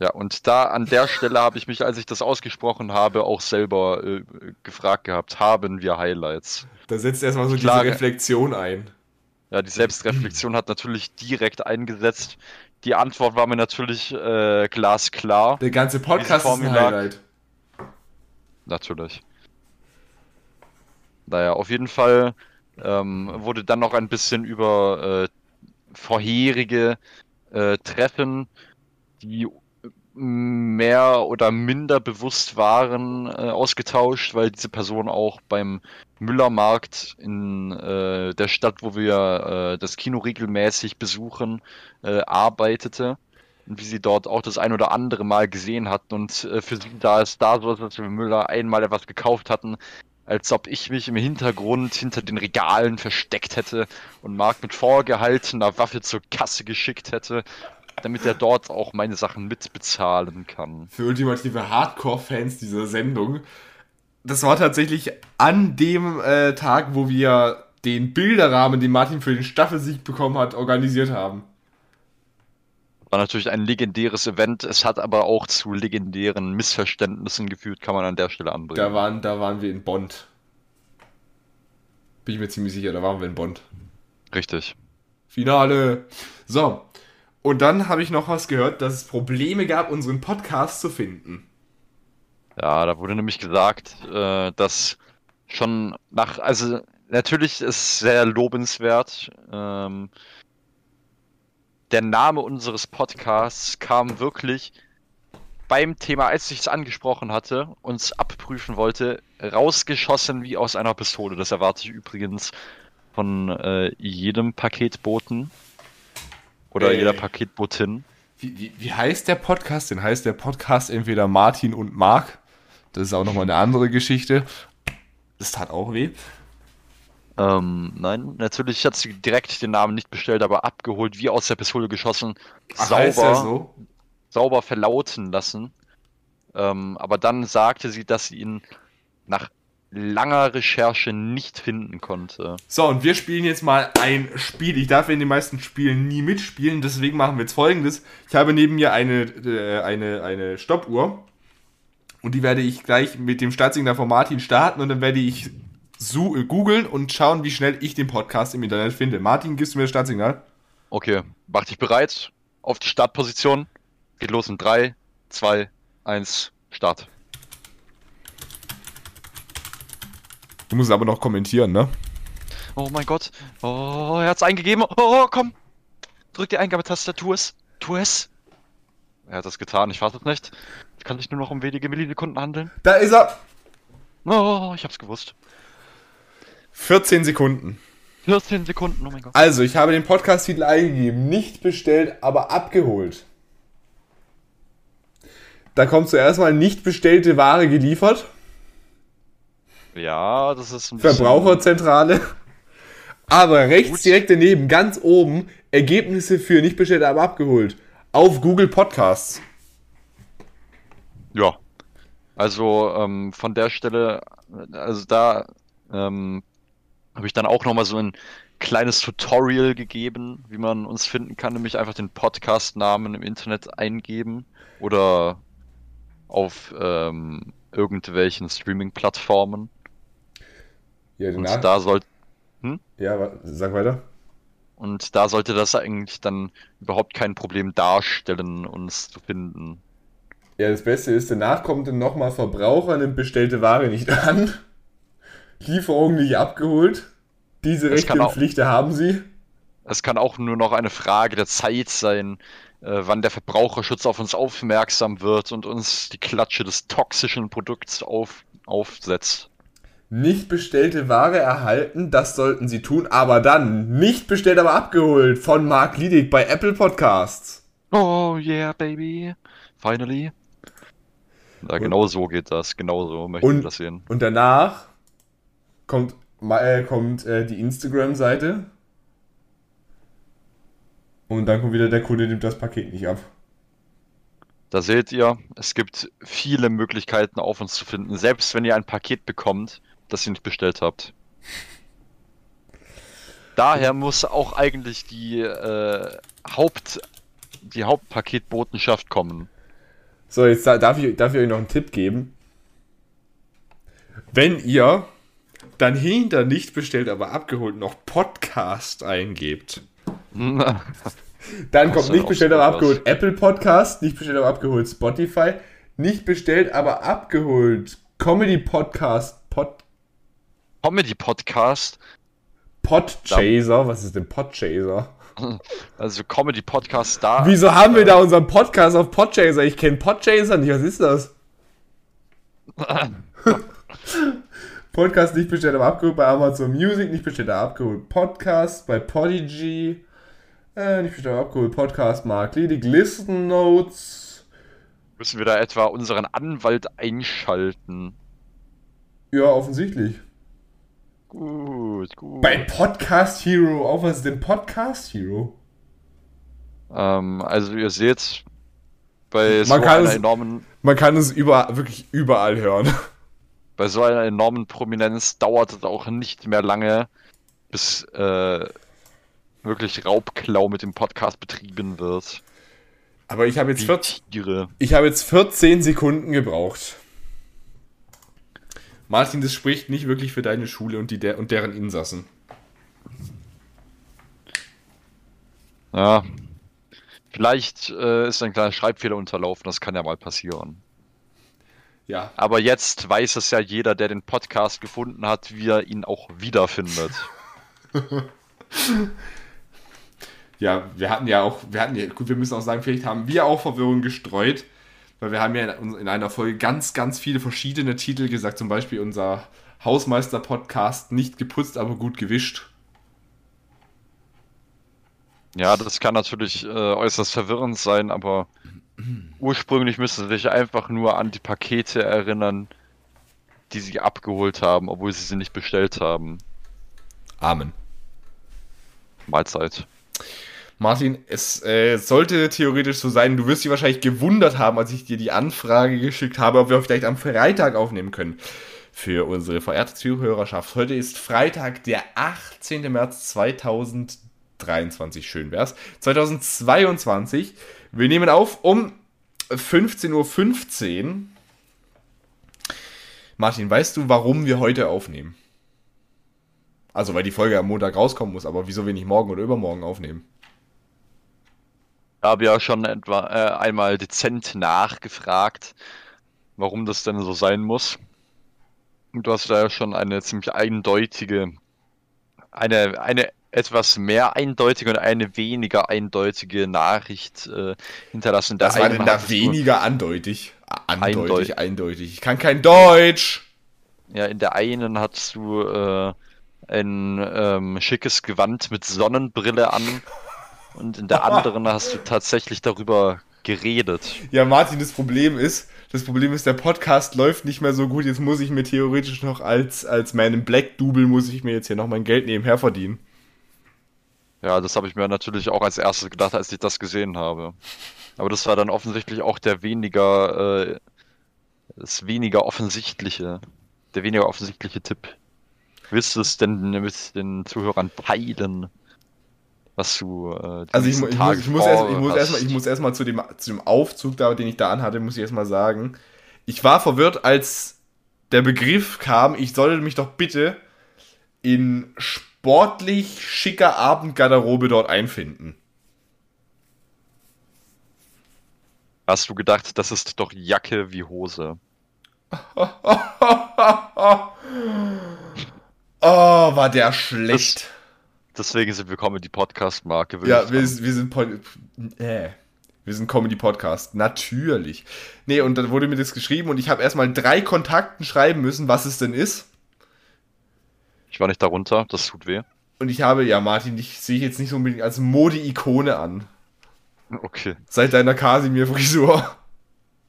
Ja, und da an der Stelle habe ich mich, als ich das ausgesprochen habe, auch selber äh, gefragt gehabt, haben wir Highlights? Da setzt erstmal so Klare- diese Reflexion ein. Ja, die Selbstreflexion hat natürlich direkt eingesetzt. Die Antwort war mir natürlich äh, glasklar. Der ganze Podcast ist ein Highlight. Natürlich. Naja, auf jeden Fall ähm, wurde dann noch ein bisschen über äh, vorherige äh, Treffen, die mehr oder minder bewusst waren, äh, ausgetauscht, weil diese Person auch beim Müllermarkt in äh, der Stadt, wo wir äh, das Kino regelmäßig besuchen, äh, arbeitete und wie sie dort auch das ein oder andere Mal gesehen hatten und äh, für sie da es da so, ist, dass wir Müller einmal etwas gekauft hatten, als ob ich mich im Hintergrund hinter den Regalen versteckt hätte und Mark mit vorgehaltener Waffe zur Kasse geschickt hätte, damit er dort auch meine Sachen mitbezahlen kann. Für ultimative Hardcore-Fans dieser Sendung. das war tatsächlich an dem äh, Tag, wo wir den Bilderrahmen, den Martin für den Staffelsieg bekommen hat, organisiert haben. War natürlich ein legendäres Event. Es hat aber auch zu legendären Missverständnissen geführt, kann man an der Stelle anbringen. Da waren, da waren wir in Bond. Bin ich mir ziemlich sicher, da waren wir in Bond. Richtig. Finale. So. Und dann habe ich noch was gehört, dass es Probleme gab, unseren Podcast zu finden. Ja, da wurde nämlich gesagt, äh, dass schon nach, also natürlich ist es sehr lobenswert. Ähm, der Name unseres Podcasts kam wirklich beim Thema, als ich es angesprochen hatte, uns abprüfen wollte, rausgeschossen wie aus einer Pistole. Das erwarte ich übrigens von äh, jedem Paketboten oder Ey. jeder Paketbotin. Wie, wie, wie heißt der Podcast? Den heißt der Podcast entweder Martin und Marc. Das ist auch nochmal eine andere Geschichte. Das tat auch weh. Ähm, nein, natürlich hat sie direkt den Namen nicht bestellt, aber abgeholt, wie aus der Pistole geschossen, Ach, sauber, so? sauber verlauten lassen. Ähm, aber dann sagte sie, dass sie ihn nach langer Recherche nicht finden konnte. So, und wir spielen jetzt mal ein Spiel. Ich darf in den meisten Spielen nie mitspielen, deswegen machen wir jetzt folgendes. Ich habe neben mir eine, äh, eine, eine Stoppuhr. Und die werde ich gleich mit dem Startsignal von Martin starten und dann werde ich äh, googeln und schauen, wie schnell ich den Podcast im Internet finde. Martin, gibst du mir das Startsignal? Okay, mach dich bereit. Auf die Startposition. Geht los in 3, 2, 1, Start. Du musst es aber noch kommentieren, ne? Oh mein Gott. Oh, er hat's eingegeben. Oh, komm. Drück die Eingabetaste. Tu es. Tu es. Er hat das getan. Ich warte es nicht. Es kann sich nur noch um wenige Millisekunden handeln. Da ist er! Oh, ich hab's gewusst. 14 Sekunden. 14 Sekunden. Oh mein Gott. Also, ich habe den Podcast-Titel eingegeben. Nicht bestellt, aber abgeholt. Da kommt zuerst mal nicht bestellte Ware geliefert. Ja, das ist ein bisschen... Verbraucherzentrale. Aber rechts Gut. direkt daneben, ganz oben, Ergebnisse für nicht bestellt, aber abgeholt. Auf Google Podcasts. Ja. Also ähm, von der Stelle, also da ähm, habe ich dann auch nochmal so ein kleines Tutorial gegeben, wie man uns finden kann, nämlich einfach den Podcast-Namen im Internet eingeben oder auf ähm, irgendwelchen Streaming-Plattformen. Ja, Und danach. da soll Ja, wa- sag weiter. und da sollte das eigentlich dann überhaupt kein Problem darstellen, uns zu finden. Ja, das Beste ist, danach kommt dann nochmal Verbraucher nimmt bestellte Ware nicht an. Lieferung nicht abgeholt. Diese Rechte und Pflichten haben sie. Es kann auch nur noch eine Frage der Zeit sein, äh, wann der Verbraucherschutz auf uns aufmerksam wird und uns die Klatsche des toxischen Produkts auf, aufsetzt. Nicht bestellte Ware erhalten, das sollten sie tun, aber dann nicht bestellt, aber abgeholt von Marc Liedig bei Apple Podcasts. Oh yeah, baby. Finally. Ja, genau so geht das. Genau so möchte Und- ich das sehen. Und danach kommt, äh, kommt äh, die Instagram-Seite. Und dann kommt wieder der Kunde nimmt das Paket nicht ab. Da seht ihr, es gibt viele Möglichkeiten auf uns zu finden, selbst wenn ihr ein Paket bekommt, das ihr nicht bestellt habt. Daher muss auch eigentlich die äh, Haupt die Hauptpaketbotenschaft kommen. So, jetzt da- darf ich, darf ich euch noch einen Tipp geben. Wenn ihr dann hinter nicht bestellt, aber abgeholt noch Podcast eingebt, [LAUGHS] dann kommt nicht bestellt, aber abgeholt Apple Podcast, nicht bestellt, aber abgeholt Spotify, nicht bestellt, aber abgeholt Comedy Podcast, Pod, Comedy Podcast, Podchaser, was ist denn Podchaser? [LAUGHS] also Comedy Podcast da. Wieso haben wir da unseren Podcast auf Podchaser? Ich kenne Podchaser nicht, was ist das? [LAUGHS] Podcast nicht bestellt, aber abgeholt bei Amazon Music, nicht bestellt, aber abgeholt. Podcast bei Podigy, äh, nicht bestellt, aber abgeholt. Podcast Mark Liedig, Listen Notes. Müssen wir da etwa unseren Anwalt einschalten? Ja, offensichtlich. Gut, gut. Bei Podcast Hero, auch was ist denn Podcast Hero? Ähm, also ihr seht, bei Man so kann einer es- enormen, Man kann es überall, wirklich überall hören. bei so einer enormen Prominenz dauert es auch nicht mehr lange, bis äh, wirklich Raubklau mit dem Podcast betrieben wird. Aber ich habe jetzt, Wie 14 Tiere. ich habe jetzt 14 Sekunden gebraucht. Martin, das spricht nicht wirklich für deine Schule und, die der, und deren Insassen. Ja. Vielleicht äh, ist ein kleiner Schreibfehler unterlaufen, das kann ja mal passieren. Ja, Aber jetzt weiß es ja jeder, der den Podcast gefunden hat, wie er ihn auch wiederfindet. [LAUGHS] ja, wir hatten ja auch, wir hatten ja, gut, wir müssen auch sagen, vielleicht haben wir auch Verwirrung gestreut, weil wir haben ja in, in einer Folge ganz, ganz viele verschiedene Titel gesagt, zum Beispiel unser Hausmeister-Podcast, nicht geputzt, aber gut gewischt. Ja, das kann natürlich äh, äußerst verwirrend sein, aber ursprünglich müsste sich einfach nur an die Pakete erinnern, die sie abgeholt haben, obwohl sie sie nicht bestellt haben. Amen. Mahlzeit. Martin, es äh, sollte theoretisch so sein, du wirst dich wahrscheinlich gewundert haben, als ich dir die Anfrage geschickt habe, ob wir vielleicht am Freitag aufnehmen können. Für unsere verehrte Zuhörerschaft. Heute ist Freitag, der 18. März 2023. Schön wär's. 2022. Wir nehmen auf um 15.15 Uhr. Martin, weißt du, warum wir heute aufnehmen? Also, weil die Folge am Montag rauskommen muss, aber wieso wir nicht morgen oder übermorgen aufnehmen? Habe ja schon etwa äh, einmal dezent nachgefragt, warum das denn so sein muss. Und du hast da ja schon eine ziemlich eindeutige, eine, eine etwas mehr eindeutige und eine weniger eindeutige Nachricht äh, hinterlassen. Das war denn da weniger andeutig? Andeutig, Eindeutig. eindeutig. Ich kann kein Deutsch. Ja, in der einen hattest du äh, ein ähm, schickes Gewand mit Sonnenbrille an und in der anderen [LAUGHS] hast du tatsächlich darüber geredet. Ja, Martin, das Problem ist, das Problem ist, der Podcast läuft nicht mehr so gut. Jetzt muss ich mir theoretisch noch als, als Man in Black Double muss ich mir jetzt hier noch mein Geld nebenher verdienen. Ja, das habe ich mir natürlich auch als erstes gedacht, als ich das gesehen habe. Aber das war dann offensichtlich auch der weniger, äh, das weniger offensichtliche, der weniger offensichtliche Tipp. Willst du es denn mit den Zuhörern teilen, was du äh, Also ich, mu- ich, muss, ich muss erst, ich muss erstmal, ich muss erstmal zu dem, zu dem Aufzug da, den ich da anhatte, muss ich erstmal sagen. Ich war verwirrt, als der Begriff kam, ich sollte mich doch bitte in sportlich schicker Abendgarderobe dort einfinden. Hast du gedacht, das ist doch Jacke wie Hose? [LAUGHS] Oh, war der schlecht. Deswegen sind wir Comedy Podcast Marke. Ja, wir, wir sind Pod äh, wir sind Comedy Podcast, natürlich. Nee, und dann wurde mir das geschrieben und ich habe erstmal drei Kontakten schreiben müssen, was es denn ist. ich war nicht darunter, das tut weh. Und ich habe, ja, Martin, ich sehe jetzt nicht so unbedingt als Mode-Ikone an. Okay. Seit deiner Kasimir-Frisur.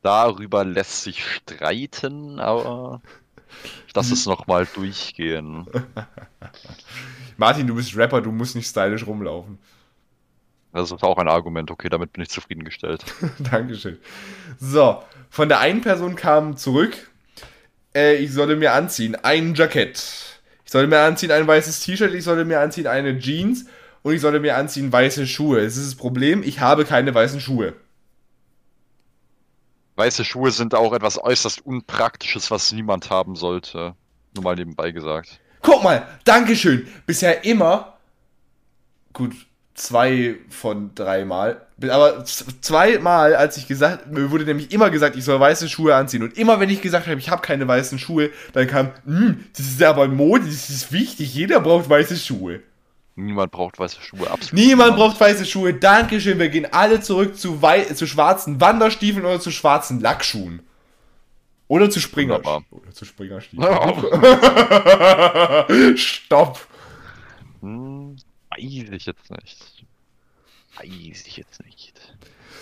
Darüber lässt sich streiten, aber ich lasse es nochmal durchgehen. [LAUGHS] Martin, du bist Rapper, du musst nicht stylisch rumlaufen. Das ist auch ein Argument, okay, damit bin ich zufriedengestellt. [LAUGHS] Dankeschön. So, von der einen Person kam zurück, äh, ich solle mir anziehen ein Jackett. Ich solle mir anziehen ein weißes T-Shirt, ich solle mir anziehen eine Jeans und ich solle mir anziehen weiße Schuhe. Es ist das Problem, ich habe keine weißen Schuhe. Weiße Schuhe sind auch etwas äußerst Unpraktisches, was niemand haben sollte. Nur mal nebenbei gesagt. Guck mal, Dankeschön. Bisher immer, gut, zwei von dreimal, aber z- zweimal, als ich gesagt, mir wurde nämlich immer gesagt, ich soll weiße Schuhe anziehen. Und immer, wenn ich gesagt habe, ich habe keine weißen Schuhe, dann kam, "Hm, das ist aber Mode, das ist wichtig, jeder braucht weiße Schuhe. Niemand braucht weiße Schuhe, absolut. Niemand braucht weiße Schuhe. Dankeschön, wir gehen alle zurück zu, wei zu schwarzen Wanderstiefeln oder zu schwarzen Lackschuhen. Oder zu Springer. Wunderbar. Oder zu Springerstiefeln. [LAUGHS] Stopp. Hm, weiß ich jetzt nicht. Weiß ich jetzt nicht.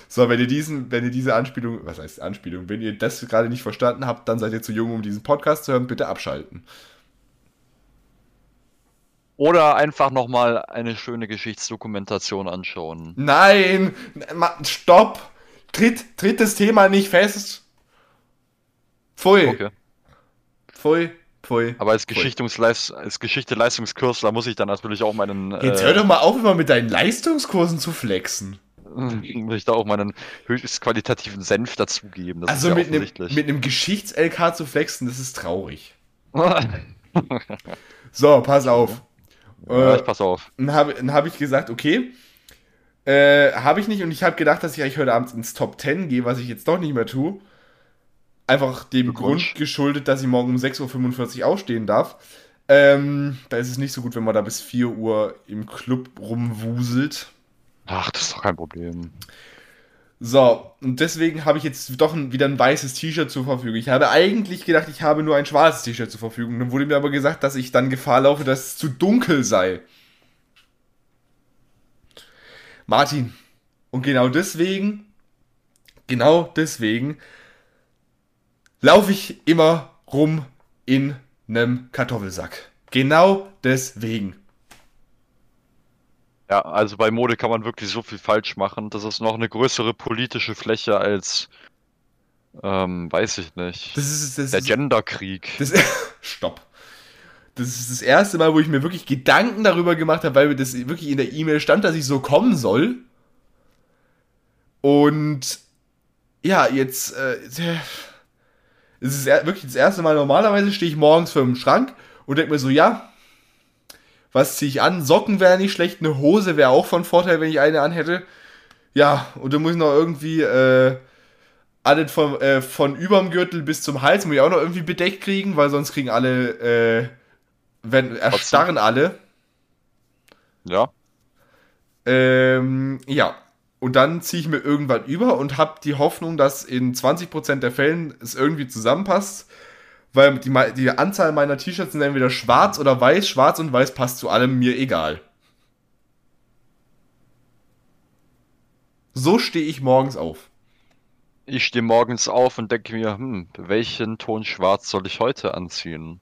So, wenn ihr diesen, wenn ihr diese Anspielung, was heißt Anspielung, wenn ihr das gerade nicht verstanden habt, dann seid ihr zu jung, um diesen Podcast zu hören, bitte abschalten. Oder einfach nochmal eine schöne Geschichtsdokumentation anschauen. Nein! Stopp! Tritt, tritt das Thema nicht fest. Pfui. Okay. Pfui, pfui. Aber als, pfui. Geschichtungsleis als Geschichte-Leistungskurs, da muss ich dann natürlich auch meinen. Jetzt äh, hör doch mal auf, immer mit deinen Leistungskursen zu flexen. [LAUGHS] muss ich da auch meinen höchst qualitativen Senf dazugeben. Das also ja mit einem mit einem Geschichts-LK zu flexen, das ist traurig. [LAUGHS] So, pass auf. Ja, Äh, ich pass auf. Dann habe hab ich gesagt, okay, äh, habe ich nicht und ich habe gedacht, dass ich eigentlich heute Abend ins Top 10 gehe, was ich jetzt doch nicht mehr tue. Einfach dem. Grund geschuldet, dass ich morgen um 6.45 Uhr aufstehen darf. Ähm, da ist es nicht so gut, wenn man da bis 4 Uhr im Club rumwuselt. Ach, das ist doch kein Problem. So, und deswegen habe ich jetzt doch ein, wieder ein weißes T-Shirt zur Verfügung. Ich habe eigentlich gedacht, ich habe nur ein schwarzes T-Shirt zur Verfügung. Dann wurde mir aber gesagt, dass ich dann Gefahr laufe, dass es zu dunkel sei. Martin, und genau deswegen, genau deswegen, laufe ich immer rum in einem Kartoffelsack. Genau deswegen. Ja, also bei Mode kann man wirklich so viel falsch machen. Das ist noch eine größere politische Fläche als, ähm, weiß ich nicht. Das ist, das Der Genderkrieg. [LAUGHS] Stopp. Das ist das erste Mal, wo ich mir wirklich Gedanken darüber gemacht habe, weil mir das wirklich in der E-Mail stand, dass ich so kommen soll. Und ja, jetzt äh, es ist wirklich das erste Mal. Normalerweise stehe ich morgens vor dem Schrank und denke mir so, ja, was ziehe ich an? Socken wäre nicht schlecht, eine Hose wäre auch von Vorteil, wenn ich eine anhätte. Ja, und dann muss ich noch irgendwie äh, alles von, äh, von überm Gürtel bis zum Hals muss ich auch noch irgendwie bedeckt kriegen, weil sonst kriegen alle, äh, wenn, erstarren alle. Ja, Ähm, ja. Und dann ziehe ich mir irgendwann über und habe die Hoffnung, dass in 20% der Fällen es irgendwie zusammenpasst. Weil die, die Anzahl meiner T-Shirts sind entweder schwarz oder weiß. Schwarz und weiß passt zu allem, mir egal. So stehe ich morgens auf. ich stehe morgens auf und denke mir, hm, welchen Ton schwarz soll ich heute anziehen?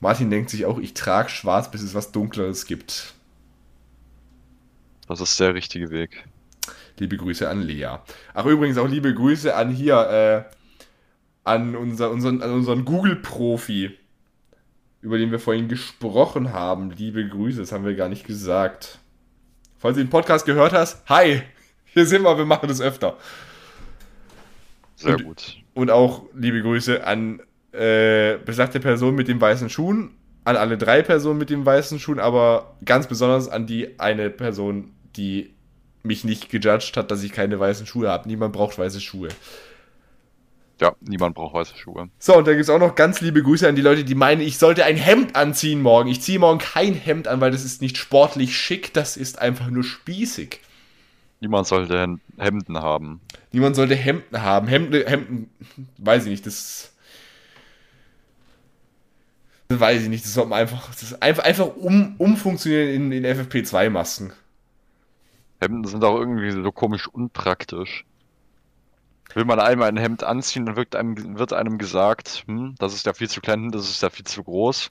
Martin denkt sich auch, ich trage schwarz, bis es was Dunkleres gibt. Das ist der richtige Weg. Liebe Grüße an Lea. Ach, übrigens auch liebe Grüße an hier, äh, an, unser, unseren, an unseren Google-Profi, über den wir vorhin gesprochen haben. Liebe Grüße, das haben wir gar nicht gesagt. Falls du den Podcast gehört hast, hi, hier sind wir, wir machen das öfter. Sehr Und- gut. Und auch liebe Grüße an äh, besagte Person mit den weißen Schuhen, an alle drei Personen mit den weißen Schuhen, aber ganz besonders an die eine Person, die mich nicht gejudged hat, dass ich keine weißen Schuhe habe. Niemand braucht weiße Schuhe. Ja, niemand braucht weiße Schuhe. So, und da gibt es auch noch ganz liebe Grüße an die Leute, die meinen, ich sollte ein Hemd anziehen morgen. Ich ziehe morgen kein Hemd an, weil das ist nicht sportlich schick, das ist einfach nur spießig. Niemand sollte Hem- Hemden haben. Niemand sollte Hemden haben. Hemden, Hemden, weiß ich nicht, das. Das weiß ich nicht, das sollte man einfach. Das ist einfach, einfach um, umfunktionieren in, in FFP2-Masken. Hemden sind auch irgendwie so komisch unpraktisch. Will man einmal ein Hemd anziehen, dann wird einem, wird einem gesagt, hm, das ist ja viel zu klein, das ist ja viel zu groß.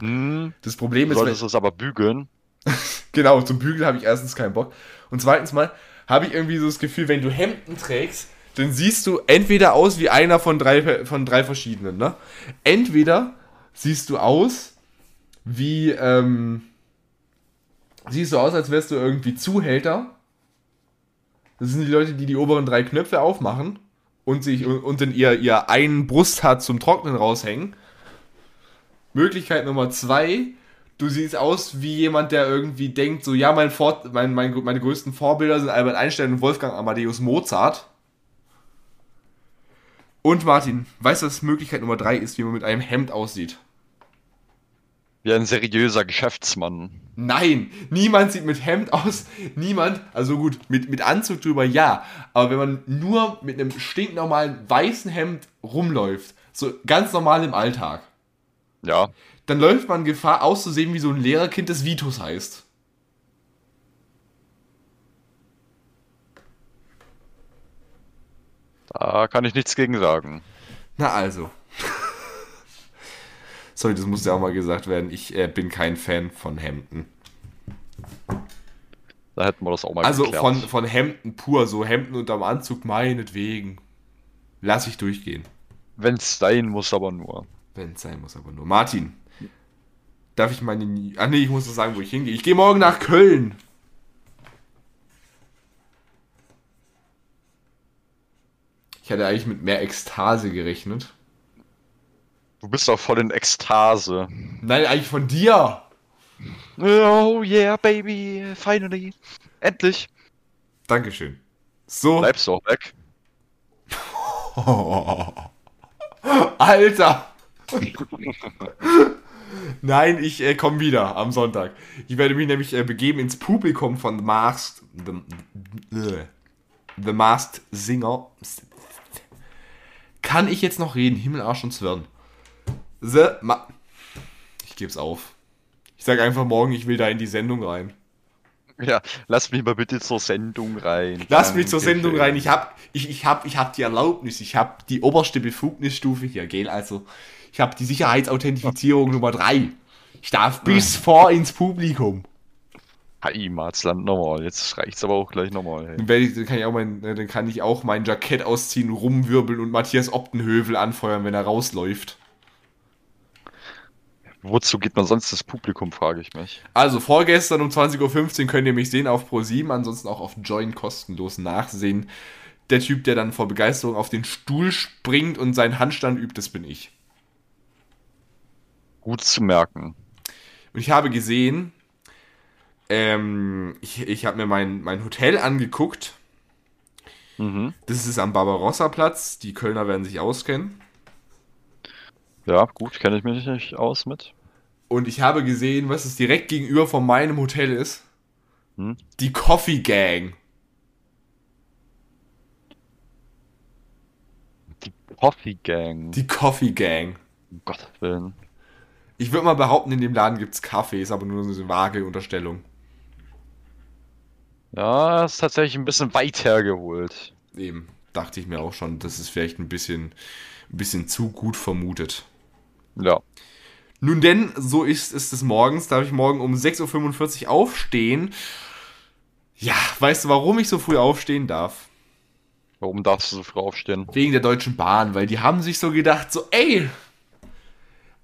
Hm, Das Problem du ist, solltest es aber bügeln. [LAUGHS] genau, zum Bügeln habe ich erstens keinen Bock. Und zweitens mal habe ich irgendwie so das Gefühl, wenn du Hemden trägst, dann siehst du entweder aus wie einer von drei, von drei verschiedenen, ne? Entweder siehst du aus wie, ähm, siehst du aus, als wärst du irgendwie Zuhälter. Das sind die Leute, die die oberen drei Knöpfe aufmachen und sich und, dann ihr, ihr einen Brusthaar zum Trocknen raushängen. Möglichkeit Nummer zwei, du siehst aus wie jemand, der irgendwie denkt, so, ja, mein Vor mein, mein, meine größten Vorbilder sind Albert Einstein und Wolfgang Amadeus Mozart. Und Martin, weißt du, was Möglichkeit Nummer drei ist, wie man mit einem Hemd aussieht? Wie ein seriöser Geschäftsmann. Nein, niemand sieht mit Hemd aus. Niemand, also gut, mit, mit Anzug drüber ja. Aber wenn man nur mit einem stinknormalen weißen Hemd rumläuft, so ganz normal im Alltag, Ja, dann läuft man Gefahr auszusehen wie so ein Lehrerkind, das Vitus heißt. da kann ich nichts gegen sagen. Na also. Sorry, das muss ja auch mal gesagt werden. Ich äh, bin kein Fan von Hemden. Da hätten wir das auch mal Also geklärt. von, von Hemden pur, so Hemden unterm Anzug, meinetwegen. Lass ich durchgehen. Wenn's sein muss, aber nur. Wenn es sein muss, aber nur. Martin, darf ich meine. Ach nee, ich muss noch sagen, wo ich hingehe. Ich gehe morgen nach Köln. Ich hatte eigentlich mit mehr Ekstase gerechnet. Du bist doch voll in Ekstase. Nein, eigentlich von dir. Oh yeah, baby, finally. Endlich. Dankeschön. So. Bleibst du auch weg. [LAUGHS] Alter. [LAUGHS] Nein, ich äh, komme wieder am Sonntag. Ich werde mich nämlich äh, begeben ins Publikum von The Masked, The, The Masked Singer. Kann ich jetzt noch reden? Himmel, Arsch und Zwirn. The Ma ich geb's auf. Ich sag einfach morgen, ich will da in die Sendung rein. Ja, lass mich mal bitte zur Sendung rein. Lass mich zur. Sendung rein. Ich hab, ich, ich hab, ich hab die Erlaubnis. Ich hab die oberste Befugnisstufe hier, gell? Also, ich hab die Sicherheitsauthentifizierung Nummer 3. Ich darf bis vor ins Publikum. Heimatsland nochmal. Jetzt reicht's aber auch gleich nochmal. Hey. Dann, werde ich, dann, kann ich auch mein, dann kann ich auch mein Jackett ausziehen, rumwirbeln und Matthias Optenhövel anfeuern, wenn er rausläuft. Wozu geht man sonst das Publikum, frage ich mich. Also, vorgestern um 20.15 Uhr könnt ihr mich sehen auf Pro7, ansonsten auch auf Join kostenlos nachsehen. Der Typ, der dann vor Begeisterung auf den Stuhl springt und seinen Handstand übt, das bin ich. Gut zu merken. Und ich habe gesehen, ähm, ich, ich habe mir mein, mein Hotel angeguckt. Mhm. Das ist am Barbarossa-Platz. Die Kölner werden sich auskennen. Ja, gut, kenne ich mich nicht aus mit. Und ich habe gesehen, was es direkt gegenüber von meinem Hotel ist. Hm? Die Coffee Gang. Die Coffee Gang. Die Coffee Gang. Um Gottes Willen. Ich würde mal behaupten, in dem Laden gibt es Kaffee, ist aber nur so eine vage Unterstellung. Ja, ist tatsächlich ein bisschen weit hergeholt. Eben, dachte ich mir auch schon, das ist vielleicht ein bisschen, ein bisschen zu gut vermutet. Ja. Nun denn, so ist es des Morgens. Darf ich morgen um 6.45 Uhr aufstehen? Ja, weißt du, warum ich so früh aufstehen darf? Warum darfst du so früh aufstehen? Wegen der Deutschen Bahn, weil die haben sich so gedacht, so, ey,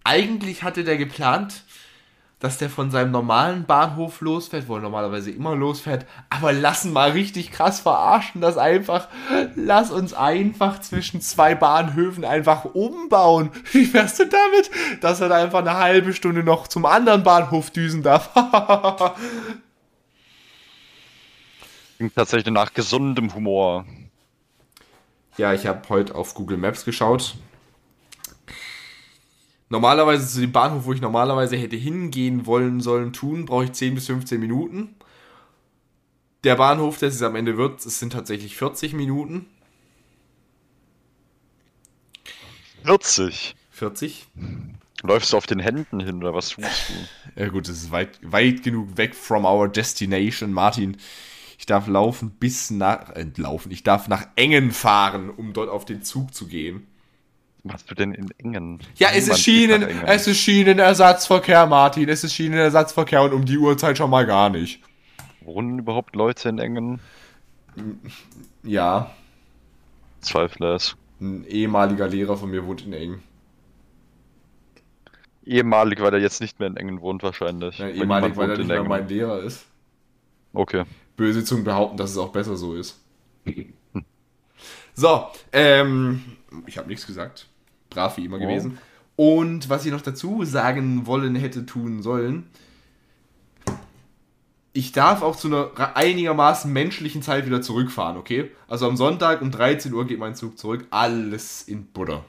eigentlich hatte der geplant, dass der von seinem normalen Bahnhof losfährt, wo er normalerweise immer losfährt, aber lassen mal richtig krass verarschen das einfach. Lass uns einfach zwischen zwei Bahnhöfen einfach umbauen. [LAUGHS] Wie fährst du damit? Dass er da einfach eine halbe Stunde noch zum anderen Bahnhof düsen darf. [LAUGHS] Klingt tatsächlich nach gesundem Humor. Ja, ich habe heute auf Google Maps geschaut. Normalerweise zu dem Bahnhof, wo ich normalerweise hätte hingehen wollen, sollen, tun, brauche ich 10 bis 15 Minuten. Der Bahnhof, der es am Ende wird, es sind tatsächlich 40 Minuten. 40. 40? Läufst du auf den Händen hin oder was tust du? [LAUGHS] Ja gut, das ist weit, weit genug weg from our destination, Martin. Ich darf laufen bis nach, äh, laufen, ich darf nach Engen fahren, um dort auf den Zug zu gehen. Was du denn in Engen? Ja, es ist Schienen, Engen. es ist Schienenersatzverkehr, Martin. Es ist Schienenersatzverkehr und um die Uhrzeit schon mal gar nicht. Wohnen überhaupt Leute in Engen? Ja, Zweifle es. ein ehemaliger Lehrer von mir wohnt in Engen. Ehemalig, weil er jetzt nicht mehr in Engen wohnt wahrscheinlich. Ja, Weil ehemalig, niemand weil er nicht mehr mein Lehrer ist. Okay. Böse Zungen behaupten, dass es auch besser so ist. So, ähm, ich habe nichts gesagt. Brav wie immer Oh. gewesen. Und was ich noch dazu sagen wollen hätte tun sollen, ich darf auch zu einer einigermaßen menschlichen Zeit wieder zurückfahren, okay? Also am Sonntag um 13 Uhr geht mein Zug zurück. Alles in Butter.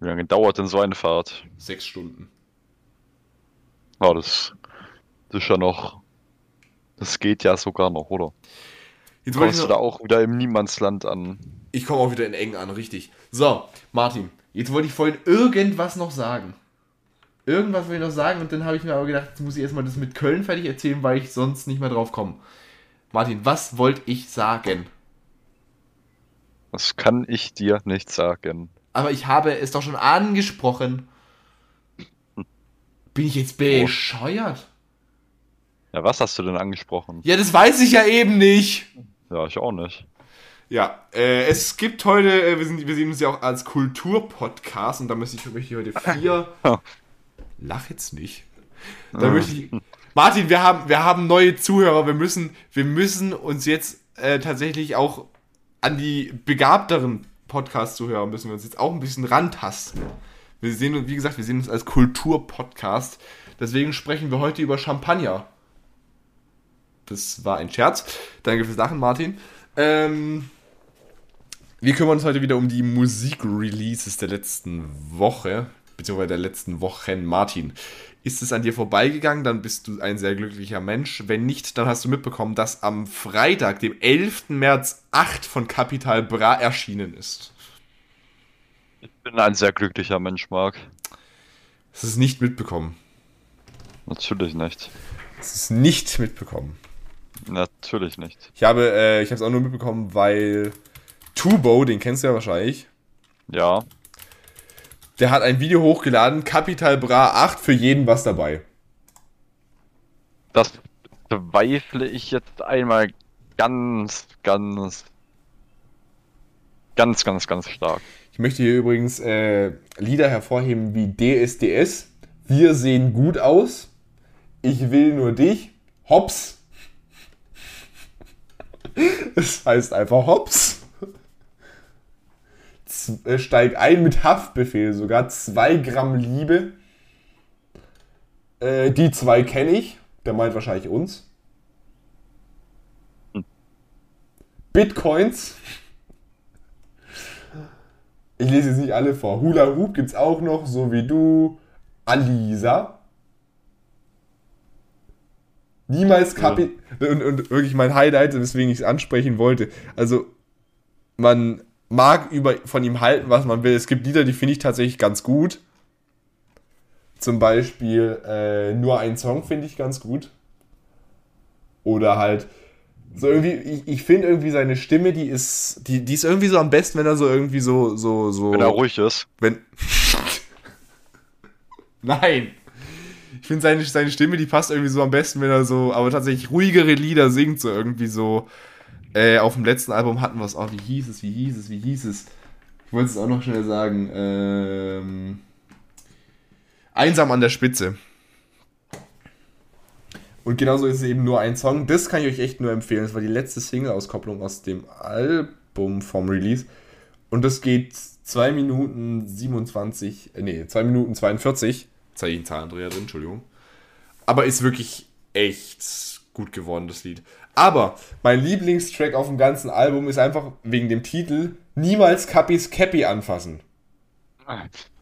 Wie lange dauert denn so eine Fahrt? Sechs Stunden. Ja, das, das ist ja noch. Das geht ja sogar noch, oder? Jetzt Kommst du da auch wieder im Niemandsland an? Ich komme auch wieder in eng an, richtig. So, Martin, jetzt wollte ich vorhin irgendwas noch sagen. Irgendwas wollte ich noch sagen und dann habe ich mir aber gedacht, jetzt muss ich erstmal das mit Köln fertig erzählen, weil ich sonst nicht mehr drauf komme. Martin, was wollte ich sagen? Das kann ich dir nicht sagen. Aber ich habe es doch schon angesprochen. Bin ich jetzt bescheuert? Ja, was hast du denn angesprochen? Ja, das weiß ich ja eben nicht. Ja, ich auch nicht. Ja, äh, es gibt heute, äh, wir, sind, wir sehen uns ja auch als Kulturpodcast und da möchte ich, möchte ich heute [LAUGHS] vier. Lach jetzt nicht. Da möchte ich. Martin, wir haben, wir haben neue Zuhörer. Wir müssen, wir müssen uns jetzt äh, tatsächlich auch an die begabteren Podcast-Zuhörer müssen wir uns jetzt auch ein bisschen rantasten. Wir sehen uns, wie gesagt, wir sehen uns als Kulturpodcast. Deswegen sprechen wir heute über Champagner. Das war ein Scherz. Danke fürs Lachen, Martin. Ähm, wir kümmern uns heute wieder um die Musikreleases der letzten Woche, beziehungsweise der letzten Wochen. Martin, ist es an dir vorbeigegangen, dann bist du ein sehr glücklicher Mensch. Wenn nicht, dann hast du mitbekommen, dass am Freitag, dem 11. März, 8 von Capital Bra erschienen ist. Ich bin ein sehr glücklicher Mensch, Marc. Das ist nicht mitbekommen. Natürlich nicht. Das ist nicht mitbekommen. Natürlich nicht. Ich habe, äh, ich habe es auch nur mitbekommen, weil Tubo, den kennst du ja wahrscheinlich. Ja. Der hat ein Video hochgeladen, Capital Bra 8 für jeden was dabei. Das bezweifle ich jetzt einmal ganz, ganz, ganz, ganz, ganz stark. Ich möchte hier übrigens äh, Lieder hervorheben wie DSDS. Wir sehen gut aus. Ich will nur dich. Hops. [LAUGHS] Es heißt einfach Hops. Äh, steig ein mit Haftbefehl, sogar zwei Gramm Liebe. Äh, die zwei kenne ich. Der meint wahrscheinlich uns. Bitcoins. Ich lese jetzt nicht alle vor. Hula Hoop gibt's auch noch, so wie du. Alisa. Niemals Kapi. Und, und wirklich mein Highlight, weswegen ich es ansprechen wollte. Also, man mag über, von ihm halten, was man will. Es gibt Lieder, die finde ich tatsächlich ganz gut. Zum Beispiel äh, nur ein Song finde ich ganz gut. Oder halt so irgendwie, ich, ich finde irgendwie seine Stimme, die ist, die, die ist irgendwie so am besten, wenn er so irgendwie so, so, so. Wenn er ruhig ist. Wenn. [LAUGHS] Nein! Ich finde seine, seine Stimme, die passt irgendwie so am besten, wenn er so, aber tatsächlich ruhigere Lieder singt, so irgendwie so. Äh, auf dem letzten Album hatten wir es auch, wie hieß es, wie hieß es, wie hieß es. Ich wollte es auch noch schnell sagen. Ähm, Einsam an der Spitze. Und genauso ist es eben nur ein Song. Das kann ich euch echt nur empfehlen. Das war die letzte Single-Auskopplung aus dem Album vom Release. Und das geht 2 Minuten 27, äh, nee, 2 Minuten 42. Zahlendreher drin, Entschuldigung. Aber ist wirklich echt gut geworden, das Lied. Aber mein Lieblingstrack auf dem ganzen Album ist einfach wegen dem Titel Niemals Cappys Cappy anfassen.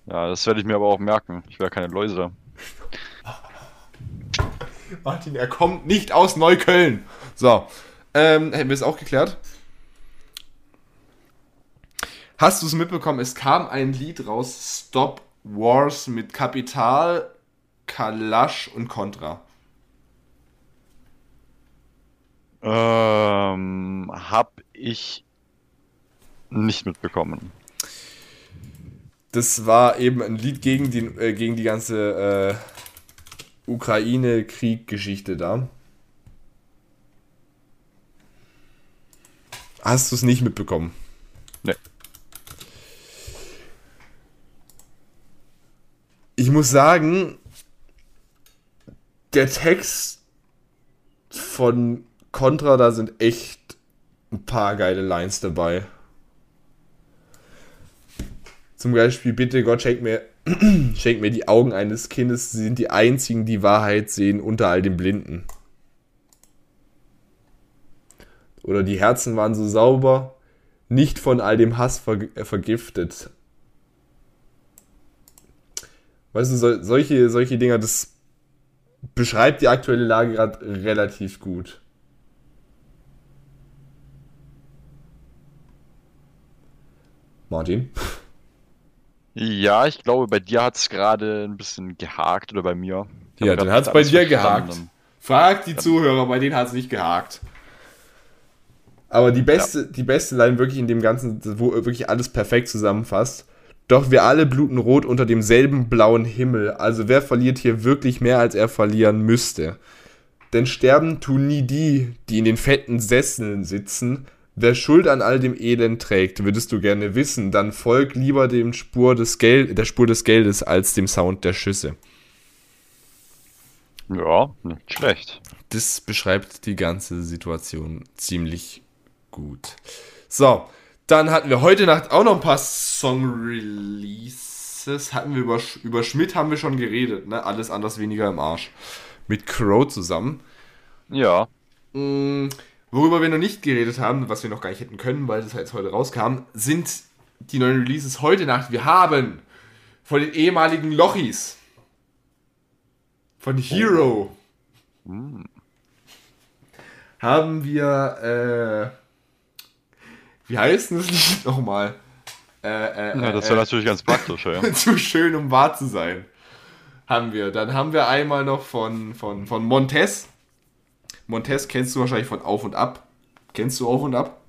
Ja, das werde ich mir aber auch merken. Ich werde keine Läuse. [LAUGHS] Martin, er kommt nicht aus Neukölln. So, ähm, hätten wir es auch geklärt. Hast du es mitbekommen? Es kam ein Lied raus, Stop Wars mit Kapital, Kalash und Contra. Ähm, hab ich nicht mitbekommen. Das war eben ein Lied gegen die, äh, gegen die ganze äh, Ukraine-Krieg-Geschichte da. Hast du es nicht mitbekommen? Nee. Ich muss sagen, der Text von Contra, da sind echt ein paar geile Lines dabei. Zum Beispiel, bitte Gott, schenk mir, [CLEARS THROAT] schenk mir die Augen eines Kindes, sie sind die einzigen, die Wahrheit sehen unter all den Blinden. Oder die Herzen waren so sauber, nicht von all dem Hass ver äh, vergiftet. Weißt du, so, solche, solche Dinger, das beschreibt die aktuelle Lage gerade relativ gut. Martin? Ja, ich glaube, bei dir hat es gerade ein bisschen gehakt oder bei mir. Ich Ja, dann hat es bei dir gehakt. Frag die Zuhörer, bei denen hat es nicht gehakt. Aber die beste, die beste Line wirklich in dem Ganzen, wo wirklich alles perfekt zusammenfasst. Doch wir alle bluten rot unter demselben blauen Himmel. Also wer verliert hier wirklich mehr, als er verlieren müsste? Denn sterben tun nie die, die in den fetten Sesseln sitzen. Wer Schuld an all dem Elend trägt, würdest du gerne wissen, dann folg lieber dem Spur des Gel der Spur des Geldes als dem Sound der Schüsse. Ja, nicht schlecht. Das beschreibt die ganze Situation ziemlich gut. So, dann hatten wir heute Nacht auch noch ein paar Song-Releases. Hatten wir über, über Schmidt haben wir schon geredet, ne? Alles anders weniger im Arsch. Mit Crow zusammen. Ja. Mm, worüber wir noch nicht geredet haben, was wir noch gar nicht hätten können, weil das jetzt heute rauskam, sind die neuen Releases heute Nacht. Wir haben von den ehemaligen Lochis. Von Hero. Haben wir, äh, wie heißt denn das Lied nochmal? Äh, äh, ja das äh, wäre natürlich ganz praktisch, ja. [LAUGHS] zu schön, um wahr zu sein. Haben wir. Dann haben wir einmal noch von, von, von Montez. Montez kennst du wahrscheinlich von Auf und Ab. Kennst du Auf und Ab?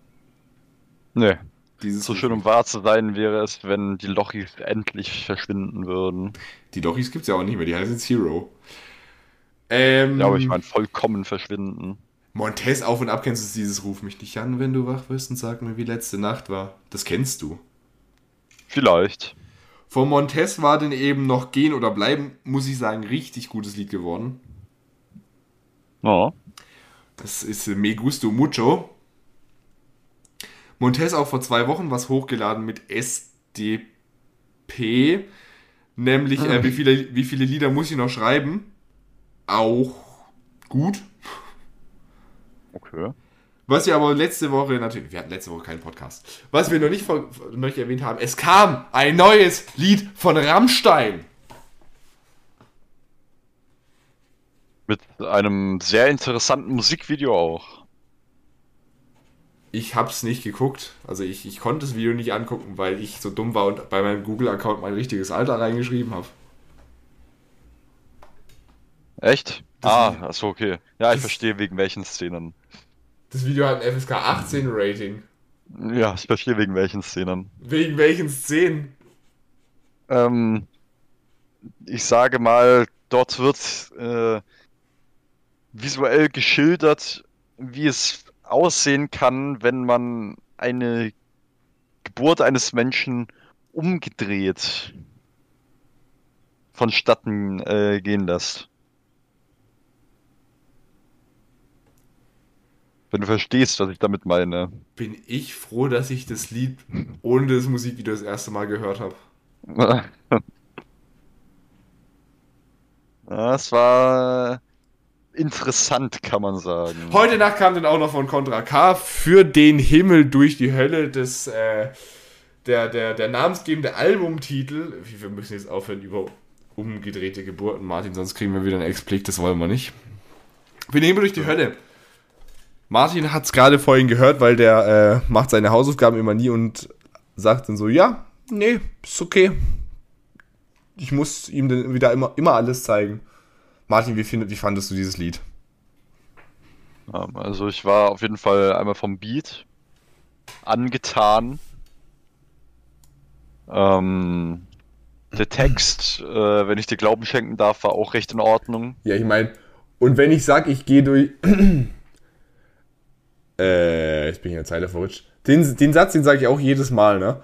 Nee. Dieses So schön um wahr zu sein wäre es, wenn die Lochis endlich verschwinden würden. Die Lochis gibt's ja auch nicht mehr, die heißen jetzt Hero. Ähm, Ja, aber ich meine vollkommen verschwinden. Montez Auf und Ab kennst du dieses Ruf mich nicht an, wenn du wach wirst und sag mir, wie letzte Nacht war. Das kennst du. Vielleicht. Von Montez war denn eben noch Gehen oder Bleiben, muss ich sagen, richtig gutes Lied geworden. Ja. Das ist äh, Me Gusto Mucho. Montez auch vor zwei Wochen was hochgeladen mit SDP. Nämlich, äh, wie, viele, wie viele Lieder muss ich noch schreiben? Auch gut. Okay. Was wir aber letzte Woche natürlich, wir hatten letzte Woche keinen Podcast. Was wir noch nicht, noch nicht erwähnt haben, es kam ein neues Lied von Rammstein. Mit einem sehr interessanten Musikvideo auch. Ich hab's nicht geguckt. Also ich, ich konnte das Video nicht angucken, weil ich so dumm war und bei meinem Google-Account mein richtiges Alter reingeschrieben habe. Echt? Das- ah, achso, okay. Ja, ich verstehe wegen welchen Szenen. Das Video hat ein FSK 18 Rating. Ja, ich verstehe wegen welchen Szenen. Wegen welchen Szenen? Ähm, ich sage mal, dort wird äh, visuell geschildert, wie es aussehen kann, wenn man eine Geburt eines Menschen umgedreht vonstatten äh, gehen lässt. Wenn du verstehst, was ich damit meine. Bin ich froh, dass ich das Lied ohne das Musikvideo das erste Mal gehört habe. Das [LAUGHS] war interessant, kann man sagen. Heute Nacht kam dann auch noch von Contra K für den Himmel durch die Hölle das, äh, der, der, der namensgebende Albumtitel. Wir müssen jetzt aufhören über umgedrehte Geburten, Martin, sonst kriegen wir wieder einen Explik, das wollen wir nicht. Für den Himmel durch die Hölle. Martin hat es gerade vorhin gehört, weil der äh, macht seine Hausaufgaben immer nie und sagt dann so, ja, nee, ist okay. Ich muss ihm dann wieder immer, immer alles zeigen. Martin, wie, find, wie fandest du dieses Lied? Ähm, Also ich war auf jeden Fall einmal vom Beat angetan. Ähm, der Text, äh, wenn ich dir Glauben schenken darf, war auch recht in Ordnung. Ja, ich meine, und wenn ich sag, ich gehe durch. [CLEARS THROAT] äh, jetzt bin ich in der Zeile verrutscht. Den, den Satz, den sage ich auch jedes Mal, ne?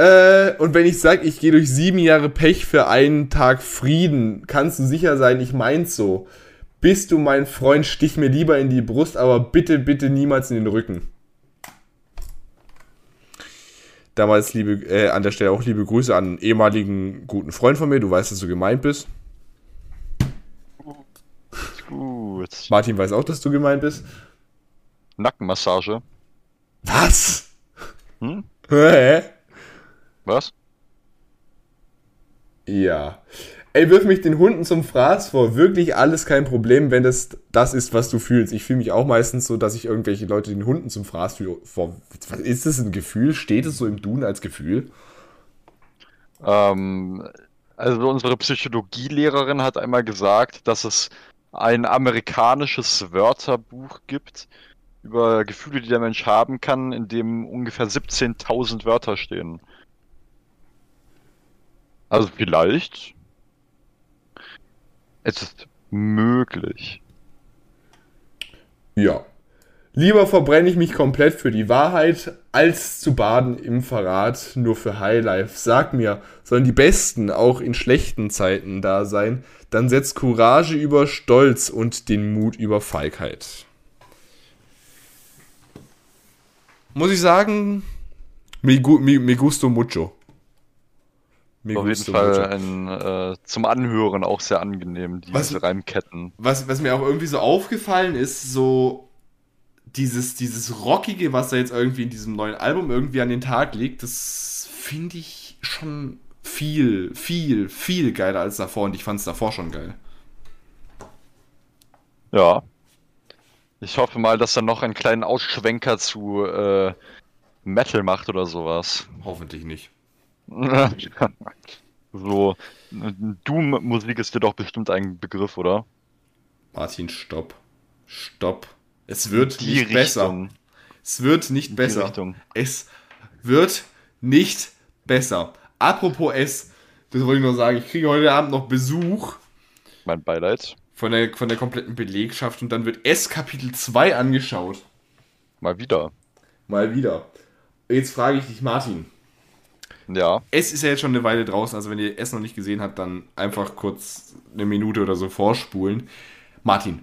Äh, und wenn ich sag, ich gehe durch sieben Jahre Pech für einen Tag Frieden, kannst du sicher sein, ich mein's so. Bist du mein Freund, stich mir lieber in die Brust, aber bitte, bitte niemals in den Rücken. Damals liebe, äh, an der Stelle auch liebe Grüße an einen ehemaligen guten Freund von mir. Du weißt, dass du gemeint bist. Gut. Martin weiß auch, dass du gemeint bist. Nackenmassage. Was? Hm? Hä? Was? Ja. Ey, wirf mich den Hunden zum Fraß vor. Wirklich alles kein Problem, wenn das das ist, was du fühlst. Ich fühle mich auch meistens so, dass ich irgendwelche Leute den Hunden zum Fraß fühle. Vor. Was ist das ein Gefühl? Steht es so im Duden als Gefühl? Ähm, also unsere Psychologielehrerin hat einmal gesagt, dass es ein amerikanisches Wörterbuch gibt über Gefühle, die der Mensch haben kann, in dem ungefähr 17.000 Wörter stehen. Also vielleicht. Es ist möglich. Ja. Lieber verbrenne ich mich komplett für die Wahrheit, als zu baden im Verrat nur für Highlife. Sag mir, sollen die Besten auch in schlechten Zeiten da sein? Dann setzt Courage über Stolz und den Mut über Feigheit. Muss ich sagen, mi, mi, mi gusto mucho. Auf jeden Fall ein, äh, zum Anhören auch sehr angenehm, diese was, Reimketten. Was, was mir auch irgendwie so aufgefallen ist, so dieses, dieses Rockige, was da jetzt irgendwie in diesem neuen Album irgendwie an den Tag liegt, das finde ich schon viel, viel, viel geiler als davor und ich fand es davor schon geil. Ja. Ich hoffe mal, dass er noch einen kleinen Ausschwenker zu äh, Metal macht oder sowas. Hoffentlich nicht. [LAUGHS] so, Doom-Musik ist dir doch bestimmt ein Begriff, oder? Martin, stopp. Stopp. Es wird Die nicht Richtung. besser. Es wird nicht besser. Richtung. Es wird nicht besser. Apropos S, das wollte ich nur sagen, ich kriege heute Abend noch Besuch. Mein Beileid. Von der, von der kompletten Belegschaft und dann wird S Kapitel 2 angeschaut. Mal wieder. Mal wieder. Jetzt frage ich dich, Martin. Ja. S ist ja jetzt schon eine Weile draußen, also wenn ihr S noch nicht gesehen habt, dann einfach kurz eine Minute oder so vorspulen. Martin,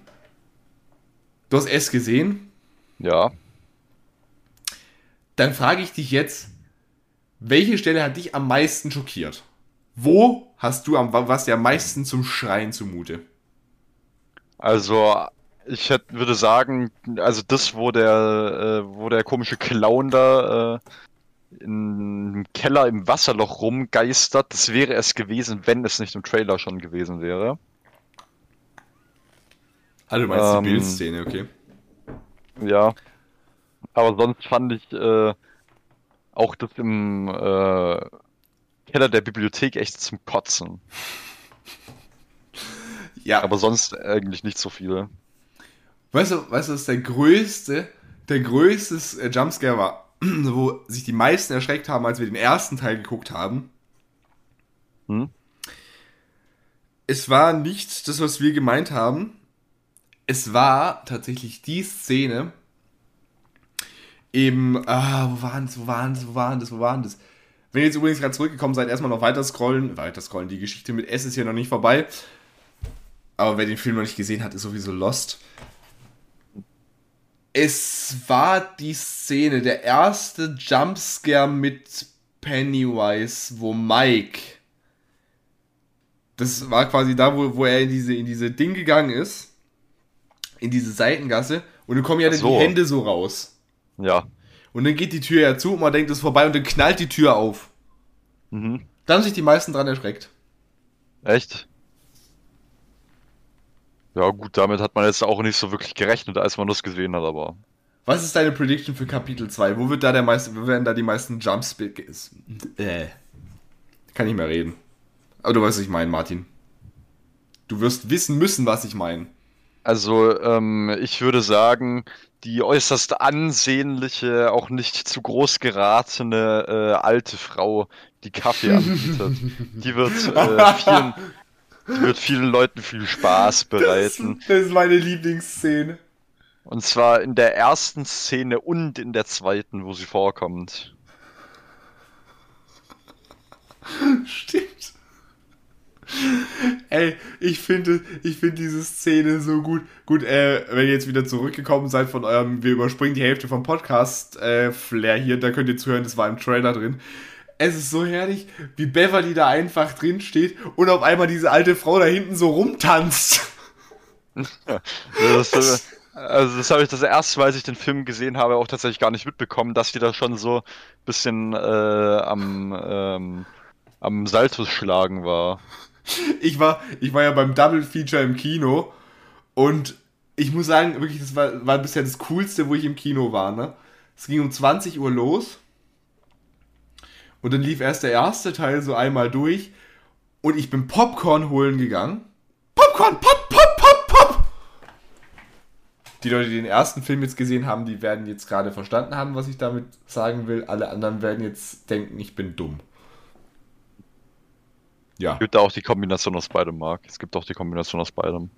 Du hast S gesehen? Ja. Dann frage ich dich jetzt, welche Stelle hat dich am meisten schockiert? Wo hast du am, was dir am meisten zum Schreien zumute? Also, ich hätte, würde sagen, also das, wo der, äh, wo der komische Clown da äh, im Keller im Wasserloch rumgeistert, das wäre es gewesen, wenn es nicht im Trailer schon gewesen wäre. Ah, du meinst ähm, die Bildszene, okay. Ja. Aber sonst fand ich äh, auch das im äh, Keller der Bibliothek echt zum Kotzen. Ja. Aber sonst eigentlich nicht so viel. Weißt du, weißt du, was der größte, der größte äh, Jumpscare war, [CLEARS THROAT] wo sich die meisten erschreckt haben, als wir den ersten Teil geguckt haben? Hm? Es war nicht das, was wir gemeint haben, es war tatsächlich die Szene, eben, ah, wo waren das, wo waren das, wo waren das, wo waren das? Wenn ihr jetzt übrigens gerade zurückgekommen seid, erstmal noch weiter scrollen, weiter scrollen, die Geschichte mit S ist hier noch nicht vorbei. Aber wer den Film noch nicht gesehen hat, ist sowieso lost. Es war die Szene, der erste Jumpscare mit Pennywise, wo Mike. Das war quasi da, wo, wo er in diese, in diese Ding gegangen ist in diese Seitengasse und dann kommen ja dann so. die Hände so raus. Ja. Und dann geht die Tür ja zu und man denkt, es ist vorbei und dann knallt die Tür auf. Mhm. Da haben sich die meisten dran erschreckt. Echt? Ja, gut, damit hat man jetzt auch nicht so wirklich gerechnet, als man das gesehen hat, aber. Was ist deine Prediction für Kapitel 2? Wo wird da der meiste, wo werden da die meisten Jumps? Äh. Kann nicht mehr reden. Aber du weißt, was ich meine, Martin. Du wirst wissen müssen, was ich meine. Also, ähm, ich würde sagen, die äußerst ansehnliche, auch nicht zu groß geratene äh, alte Frau, die Kaffee anbietet, [LAUGHS] die wird, äh, vielen, wird vielen Leuten viel Spaß bereiten. Das, das ist meine Lieblingsszene. Und zwar in der ersten Szene und in der zweiten, wo sie vorkommt. [LAUGHS] Stimmt. Ey, ich finde ich find diese Szene so gut. Gut, äh, wenn ihr jetzt wieder zurückgekommen seid von eurem, wir überspringen die Hälfte vom Podcast-Flair äh, hier, da könnt ihr zuhören, das war im Trailer drin. Es ist so herrlich, wie Beverly da einfach drin steht und auf einmal diese alte Frau da hinten so rumtanzt. [LAUGHS] das, äh, also das habe ich das erste Mal, als ich den Film gesehen habe, auch tatsächlich gar nicht mitbekommen, dass die da schon so ein bisschen äh, am, ähm, am Saltus schlagen war ich war, ich war ja beim Double Feature im Kino und ich muss sagen, wirklich, das war, war bisher das Coolste, wo ich im Kino war. Ne? Es ging um 20 Uhr los und dann lief erst der erste Teil so einmal durch und ich bin Popcorn holen gegangen. Popcorn, pop, pop, pop, pop! Die Leute, die den ersten Film jetzt gesehen haben, die werden jetzt gerade verstanden haben, was ich damit sagen will. Alle anderen werden jetzt denken, ich bin dumm. Ja. Es gibt auch die Kombination aus beidem, Marc. Es gibt auch die Kombination aus beidem.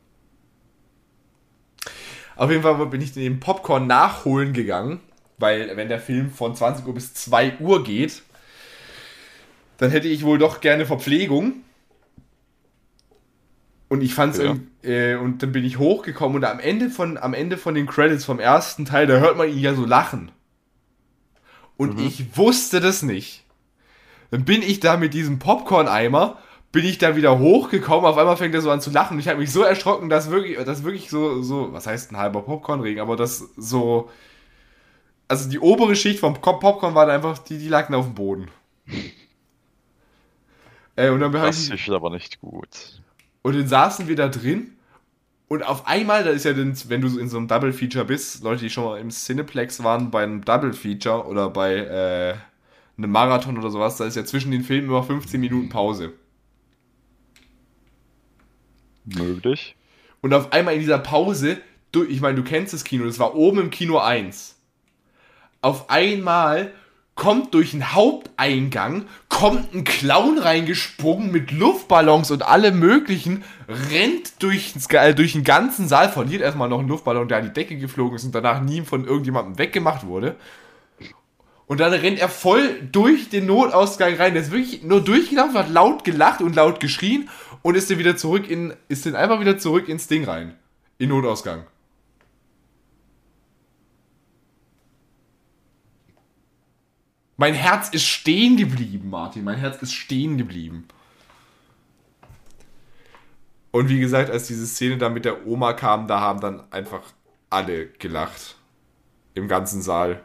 Auf jeden Fall bin ich den Popcorn nachholen gegangen, weil wenn der Film von 20 Uhr bis 2 Uhr geht, dann hätte ich wohl doch gerne Verpflegung. Und ich fand's Ja. äh, und dann bin ich hochgekommen und am Ende von am Ende von den Credits vom ersten Teil, da hört man ihn ja so lachen. Und ich wusste das nicht. Dann bin ich da mit diesem Popcorn-Eimer, bin ich da wieder hochgekommen, auf einmal fängt er so an zu lachen und ich habe mich so erschrocken, dass wirklich, dass wirklich so, so, was heißt ein halber Popcornregen, aber das so, also die obere Schicht vom Pop- Popcorn war da einfach, die, die lagen auf dem Boden. Äh, und dann Das ich, ist aber nicht gut. und dann saßen wir da drin und auf einmal, da ist ja dann, wenn du so in so einem Double Feature bist, Leute, die schon mal im Cineplex waren bei einem Double Feature oder bei äh, einem Marathon oder sowas, da ist ja zwischen den Filmen immer 15 Minuten Pause. Möglich. Und auf einmal in dieser Pause, du, ich meine, du kennst das Kino, das war oben im Kino 1. Auf einmal kommt durch den Haupteingang, kommt ein Clown reingesprungen mit Luftballons und allem möglichen, rennt durch, äh, durch den ganzen Saal, verliert erstmal noch einen Luftballon, der an die Decke geflogen ist und danach nie von irgendjemandem weggemacht wurde. Und dann rennt er voll durch den Notausgang rein. Der ist wirklich nur durchgelaufen, hat laut gelacht und laut geschrien und ist dann wieder zurück in, ist dann einfach wieder zurück ins Ding rein. In Notausgang. Mein Herz ist stehen geblieben, Martin. Mein Herz ist stehen geblieben. Und wie gesagt, als diese Szene da mit der Oma kam, da haben dann einfach alle gelacht. Im ganzen Saal.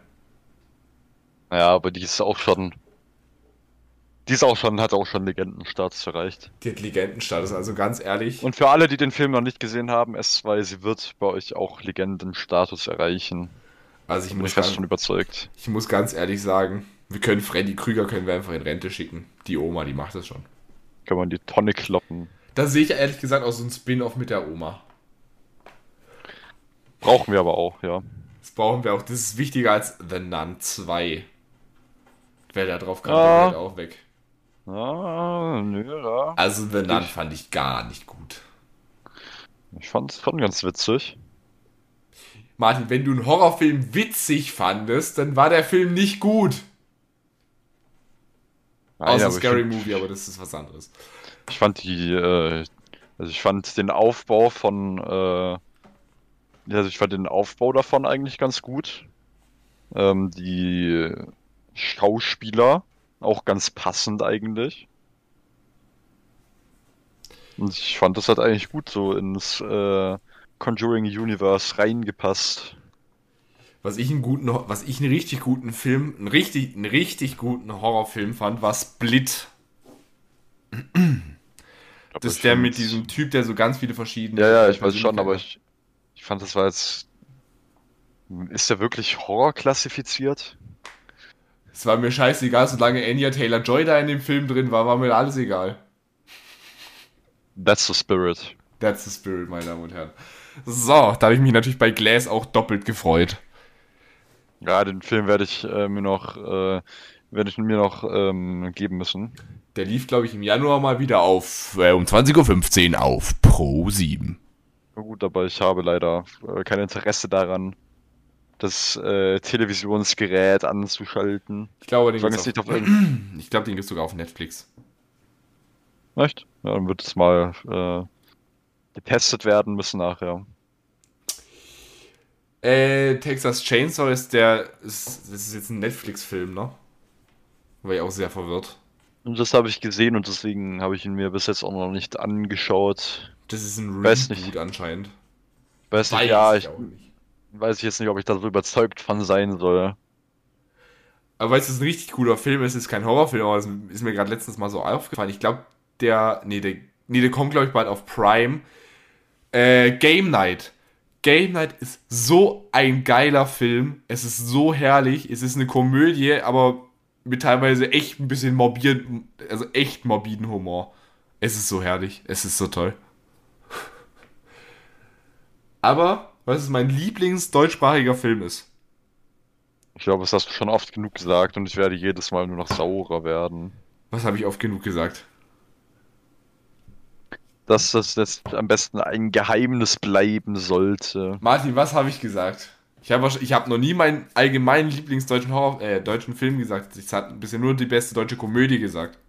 Ja, aber die ist auch schon. Die ist auch schon, hat auch schon Legendenstatus erreicht. Die hat Legendenstatus, also ganz ehrlich. Und für alle, die den Film noch nicht gesehen haben, S2, sie wird bei euch auch Legendenstatus erreichen. also ich Bin ich muss, fast ganz, schon überzeugt. ich muss ganz ehrlich sagen, wir können Freddy Krüger können wir einfach in Rente schicken. Die Oma, die macht das schon. Kann man die Tonne kloppen. Da sehe ich ehrlich gesagt auch so ein Spin-off mit der Oma. Brauchen wir aber auch, ja. Das brauchen wir auch. Das ist wichtiger als The Nun 2. Wer da drauf kam, Ah. der geht auch weg. Ah, nö, ja. Also The Nun fand ich gar nicht gut. Ich fand es schon ganz witzig. Martin, wenn du einen Horrorfilm witzig fandest, dann war der Film nicht gut. Nein, Außer ich Scary find- Movie, aber das ist was anderes. Ich fand die, äh, also ich fand den Aufbau von, äh, also ich fand den Aufbau davon eigentlich ganz gut. Ähm, die Schauspieler auch ganz passend eigentlich. Und ich fand das hat eigentlich gut so ins äh, Conjuring Universe reingepasst. Was ich einen guten, was ich einen richtig guten Film, einen richtig, einen richtig guten Horrorfilm fand, war Split. Glaub, Das ist der mit diesem Typ, der so ganz viele verschiedene. Ja, ja, ich weiß schon, aber ich, ich fand, das war jetzt. Ist der wirklich Horror klassifiziert? Es war mir scheißegal, solange Anya Taylor Joy da in dem Film drin war, war mir alles egal. That's the spirit. That's the spirit, meine Damen und Herren. So, da habe ich mich natürlich bei Glass auch doppelt gefreut. Ja, den Film werde ich äh, mir noch, äh, werde ich mir noch ähm, geben müssen. Der lief, glaube ich, im Januar mal wieder auf äh, um 20.15 Uhr auf Pro 7. Na gut, aber ich habe leider äh, kein Interesse daran, das äh, Televisionsgerät anzuschalten. Ich glaube, den gibt's es auf, [CLEARS THROAT] ich glaube, den gibt's sogar auf Netflix. Echt? Ja, dann wird es mal äh, getestet werden müssen nachher. Äh, Texas Chainsaw ist der, ist, das ist jetzt ein Netflix-Film, ne? War ich auch sehr verwirrt. Und das habe ich gesehen und deswegen habe ich ihn mir bis jetzt auch noch nicht angeschaut. Das ist ein Reboot nicht. anscheinend. Weiß nicht, Weiß ja, ich nicht. weiß jetzt nicht, ob ich da so überzeugt von sein soll. Aber weil es ist ein richtig cooler Film ist, ist kein Horrorfilm, aber es ist mir gerade letztens mal so aufgefallen. Ich glaube, der, nee, der, nee, der kommt, glaube ich, bald auf Prime. Äh, Game Night. Game Night ist so ein geiler Film. Es ist so herrlich. Es ist eine Komödie, aber mit teilweise echt ein bisschen morbiden, also echt morbiden Humor. Es ist so herrlich. Es ist so toll. [LAUGHS] Aber, was ist mein Lieblings-deutschsprachiger Film ist? Ich glaube, das hast du schon oft genug gesagt und ich werde jedes Mal nur noch saurer werden. Was habe ich oft genug gesagt? Dass das jetzt am besten ein Geheimnis bleiben sollte. Martin, was habe ich gesagt? Ich habe ich hab noch nie meinen allgemeinen Lieblingsdeutschen Horror, äh, deutschen Film gesagt. Ich habe bisher nur die beste deutsche Komödie gesagt.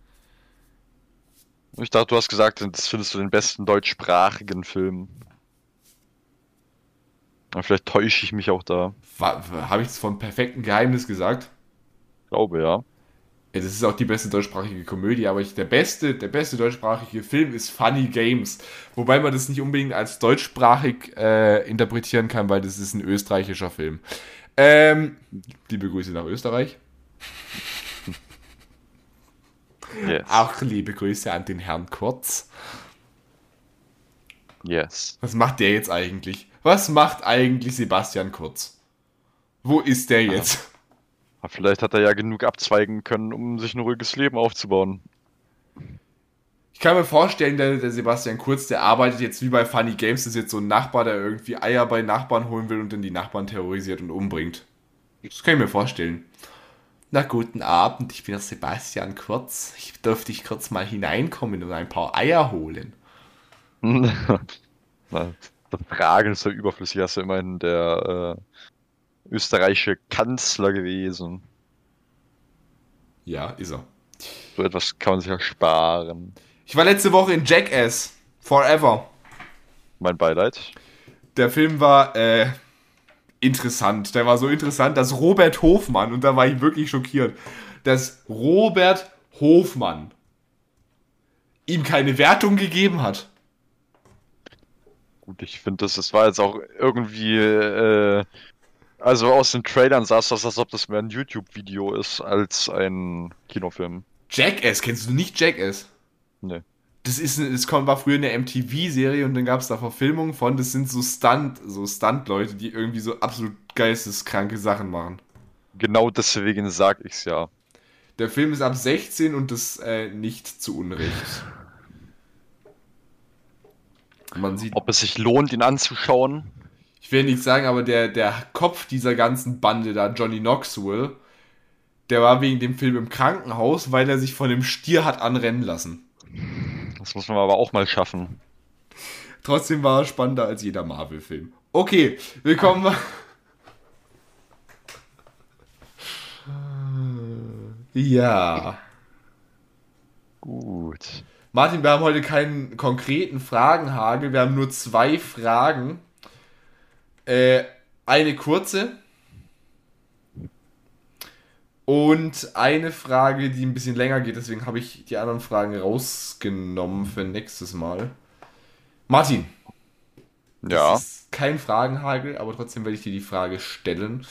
Ich dachte, du hast gesagt, das findest du den besten deutschsprachigen Film. Aber vielleicht täusche ich mich auch da. Habe ich es vom perfekten Geheimnis gesagt? Ich glaube, ja. Ja, das ist auch die beste deutschsprachige Komödie, aber ich, der beste, der beste deutschsprachige Film ist Funny Games. Wobei man das nicht unbedingt als deutschsprachig äh, interpretieren kann, weil das ist ein österreichischer Film. Ähm, liebe Grüße nach Österreich. [LAUGHS] Yes. Auch liebe Grüße an den Herrn Kurz. Yes. Was macht der jetzt eigentlich? Was macht eigentlich Sebastian Kurz? Wo ist der jetzt? Aber vielleicht hat er ja genug abzweigen können, um sich ein ruhiges Leben aufzubauen. Ich kann mir vorstellen, der, der, Sebastian Kurz, der arbeitet jetzt wie bei Funny Games, ist jetzt so ein Nachbar, der irgendwie Eier bei Nachbarn holen will und dann die Nachbarn terrorisiert und umbringt. Das kann ich mir vorstellen. Na, guten Abend, ich bin der Sebastian Kurz. Ich dürfte dich kurz mal hineinkommen und ein paar Eier holen. [LAUGHS] Na, das Fragen ist so überflüssig, hast du immerhin der äh, österreichische Kanzler gewesen. Ja, ist er. So etwas kann man sich ersparen. Ich war letzte Woche in Jackass. Forever. Mein Beileid. Der Film war äh, interessant. Der war so interessant, dass Robert Hofmann, und da war ich wirklich schockiert, dass Robert Hofmann ihm keine Wertung gegeben hat. Gut, ich finde, das, das war jetzt auch irgendwie, äh, also aus den Trailern sah es aus, als ob das mehr ein YouTube-Video ist als ein Kinofilm. Jackass, kennst du nicht Jackass? Nee. Das ist, es war früher eine MTV-Serie und dann gab es da Verfilmungen von, das sind so Stunt, so Stunt-Leute, die irgendwie so absolut geisteskranke Sachen machen. Genau deswegen sag ich's ja. Der Film ist ab 16 und das äh, nicht zu Unrecht. Man sieht. Ob es sich lohnt, ihn anzuschauen? Ich will nicht sagen, aber der, der Kopf dieser ganzen Bande da, Johnny Knoxville, der war wegen dem Film im Krankenhaus, weil er sich von dem Stier hat anrennen lassen. Das muss man aber auch mal schaffen. Trotzdem war er spannender als jeder Marvel-Film. Okay, willkommen. [LAUGHS] ja. Gut. Martin, wir haben heute keinen konkreten Fragenhagel. Wir haben nur zwei Fragen. Äh, eine kurze und eine Frage, die ein bisschen länger geht, deswegen habe ich die anderen Fragen rausgenommen für nächstes Mal. Martin. Ja. Das ist kein Fragenhagel, aber trotzdem werde ich dir die Frage stellen.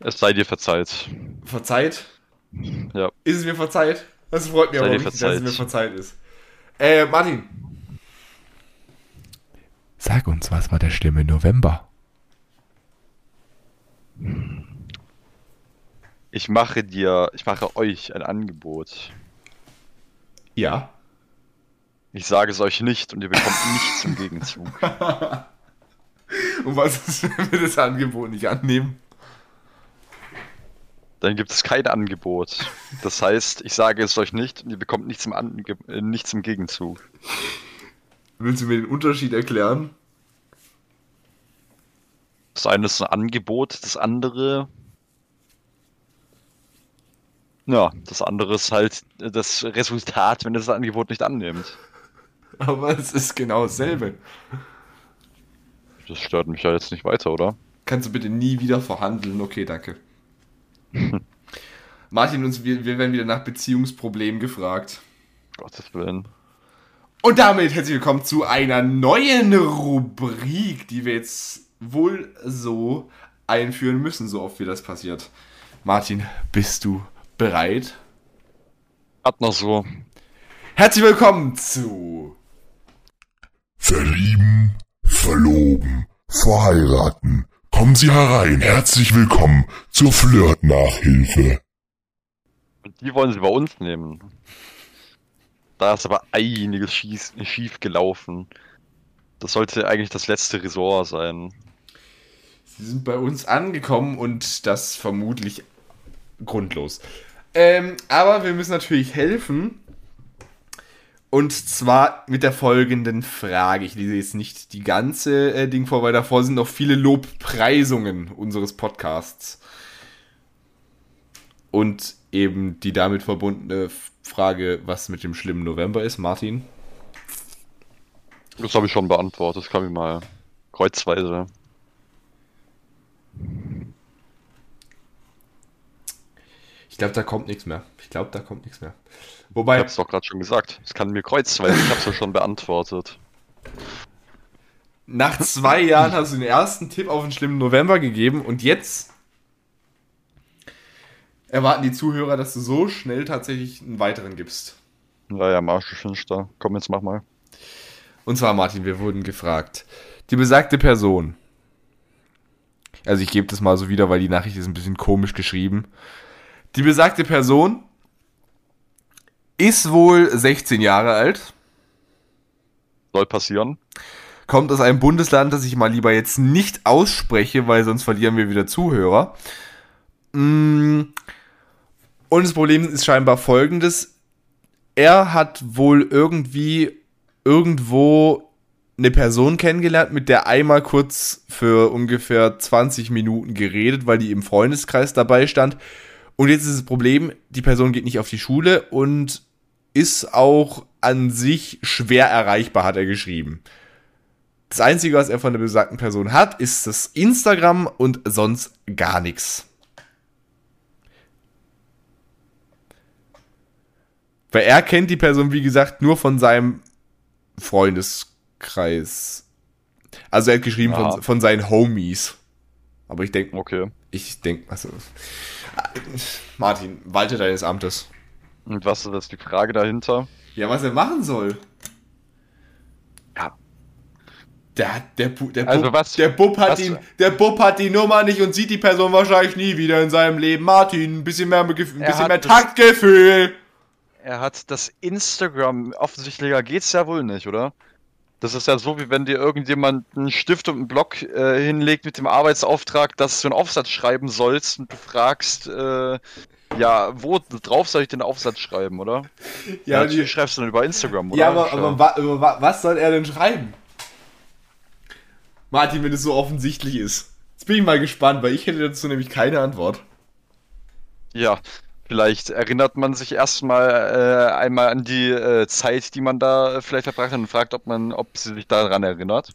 Es sei dir verzeiht. Verzeiht? Ja. Ist es mir verzeiht? Das freut mich aber richtig, verzeiht. dass es mir verzeiht ist. Äh, Martin. Sag uns, was war der Stimme November? Ich mache dir, ich mache euch ein Angebot. Ja. Ich sage es euch nicht und ihr bekommt nichts im Gegenzug. [LAUGHS] und was ist, wenn wir das Angebot nicht annehmen? Dann gibt es kein Angebot. Das heißt, ich sage es euch nicht und ihr bekommt nichts im, Ange äh, nichts im Gegenzug. Willst du mir den Unterschied erklären? Das eine ist ein Angebot, das andere ja, das andere ist halt das Resultat, wenn es das Angebot nicht annimmt. Aber es ist genau dasselbe. Das stört mich ja jetzt nicht weiter, oder? Kannst du bitte nie wieder verhandeln? Okay, danke. [LAUGHS] Martin, uns, wir, wir werden wieder nach Beziehungsproblemen gefragt. Gottes Willen. Und damit herzlich willkommen zu einer neuen Rubrik, die wir jetzt wohl so einführen müssen, so oft wie das passiert. Martin, bist du bereit? Hat noch so. Herzlich willkommen zu Verlieben, verloben, verheiraten. Kommen Sie herein. Herzlich willkommen zur Flirt-Nachhilfe. Und die wollen Sie bei uns nehmen. Da ist aber einiges schief gelaufen. Das sollte eigentlich das letzte Ressort sein. Sie sind bei uns angekommen und das vermutlich grundlos. Ähm, aber wir müssen natürlich helfen. Und zwar mit der folgenden Frage. Ich lese jetzt nicht die ganze äh, Ding vor, weil davor sind noch viele Lobpreisungen unseres Podcasts. Und eben die damit verbundene Frage, was mit dem schlimmen November ist. Martin? Das habe ich schon beantwortet. Das kann ich mal kreuzweise. Ich glaube, da kommt nichts mehr. Ich glaube, da kommt nichts mehr. Ich Wobei, habe es doch gerade schon gesagt. Das kann mir kreuzweise. Ich habe es ja schon beantwortet. nach zwei Jahren hast du den ersten Tipp auf den schlimmen November gegeben und jetzt erwarten die Zuhörer, dass du so schnell tatsächlich einen weiteren gibst. Naja, Marschfinster. Komm, jetzt mach mal. Und zwar, Martin, wir wurden gefragt. Die besagte Person. Also ich gebe das mal so wieder, weil die Nachricht ist ein bisschen komisch geschrieben. Die besagte Person ist wohl 16 Jahre alt, Soll passieren. kommt aus einem Bundesland, das ich mal lieber jetzt nicht ausspreche, weil sonst verlieren wir wieder Zuhörer. Mm. Und das Problem ist scheinbar folgendes. Er hat wohl irgendwie irgendwo eine Person kennengelernt, mit der einmal kurz für ungefähr 20 Minuten geredet, weil die im Freundeskreis dabei stand. Und jetzt ist das Problem, die Person geht nicht auf die Schule und ist auch an sich schwer erreichbar, hat er geschrieben. Das Einzige, was er von der besagten Person hat, ist das Instagram und sonst gar nichts. Weil er kennt die Person, wie gesagt, nur von seinem Freundeskreis. Also er hat geschrieben Ja. von, von seinen Homies. Aber ich denke, Okay. ich denke, also. Martin, walte deines Amtes. Und was ist jetzt die Frage dahinter? Ja, was er machen soll. Ja. Der, hat- der, der, Also Bub, was- der Bub hat was- ihn, der Bub hat die Nummer nicht und sieht die Person wahrscheinlich nie wieder in seinem Leben. Martin, ein bisschen mehr, ein bisschen mehr das- Taktgefühl. Er hat das Instagram. Offensichtlicher geht's ja wohl nicht, oder? Das ist ja so, wie wenn dir irgendjemand einen Stift und einen Block äh, hinlegt mit dem Arbeitsauftrag, dass du einen Aufsatz schreiben sollst und du fragst, äh, ja, wo drauf soll ich den Aufsatz schreiben, oder? Ja, natürlich die, schreibst du dann über Instagram, oder? ja aber, aber wa, über wa, was soll er denn schreiben? Martin, wenn es so offensichtlich ist. Jetzt bin ich mal gespannt, weil ich hätte dazu nämlich keine Antwort. Ja, vielleicht erinnert man sich erstmal äh, einmal an die äh, Zeit, die man da äh, vielleicht verbracht hat und fragt, ob man, ob sie sich daran erinnert.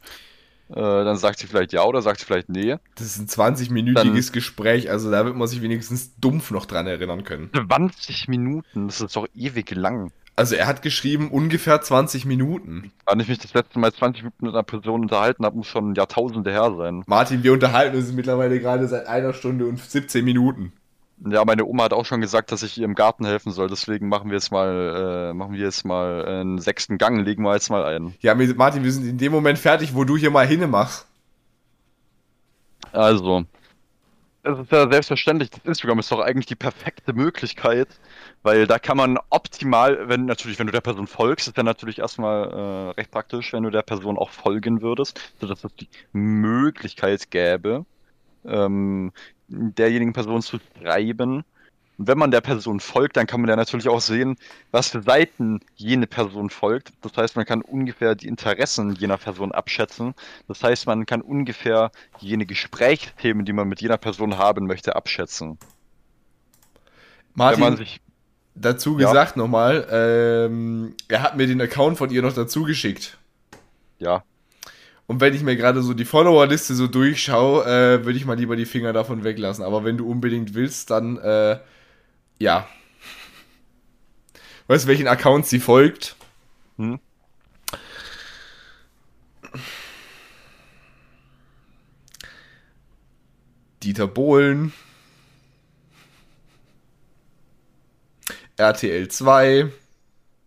Äh, dann sagt sie vielleicht ja oder sagt sie vielleicht nee. Das ist ein 20-minütiges Gespräch, also da wird man sich wenigstens dumpf noch dran erinnern können. 20 Minuten, das ist doch ewig lang. Also er hat geschrieben ungefähr 20 Minuten. Wann ich mich das letzte Mal 20 Minuten mit einer Person unterhalten habe, muss schon Jahrtausende her sein. Martin, wir unterhalten uns mittlerweile gerade seit einer Stunde und 17 Minuten. Ja, meine Oma hat auch schon gesagt, dass ich ihr im Garten helfen soll. Deswegen machen wir jetzt mal, äh, machen wir jetzt mal einen sechsten Gang, legen wir jetzt mal ein. Ja, wir- Martin, wir sind in dem Moment fertig, wo du hier mal hinne machst. Also, es ist ja selbstverständlich, das Instagram ist doch eigentlich die perfekte Möglichkeit, weil da kann man optimal, wenn natürlich, wenn du der Person folgst, ist ja natürlich erstmal äh, recht praktisch, wenn du der Person auch folgen würdest, sodass es die Möglichkeit gäbe, ähm, derjenigen Person zu schreiben. Und wenn man der Person folgt, dann kann man ja natürlich auch sehen, was für Seiten jene Person folgt. Das heißt, man kann ungefähr die Interessen jener Person abschätzen. Das heißt, man kann ungefähr jene Gesprächsthemen, die man mit jener Person haben möchte, abschätzen. Martin, sich. dazu Ja. gesagt nochmal, ähm, er hat mir den Account von ihr noch dazu geschickt. Ja, Und wenn ich mir gerade so die Followerliste so durchschaue, äh, würde ich mal lieber die Finger davon weglassen. Aber wenn du unbedingt willst, dann, äh, ja. Weißt du, welchen Account sie folgt? Hm? Dieter Bohlen. RTL 2.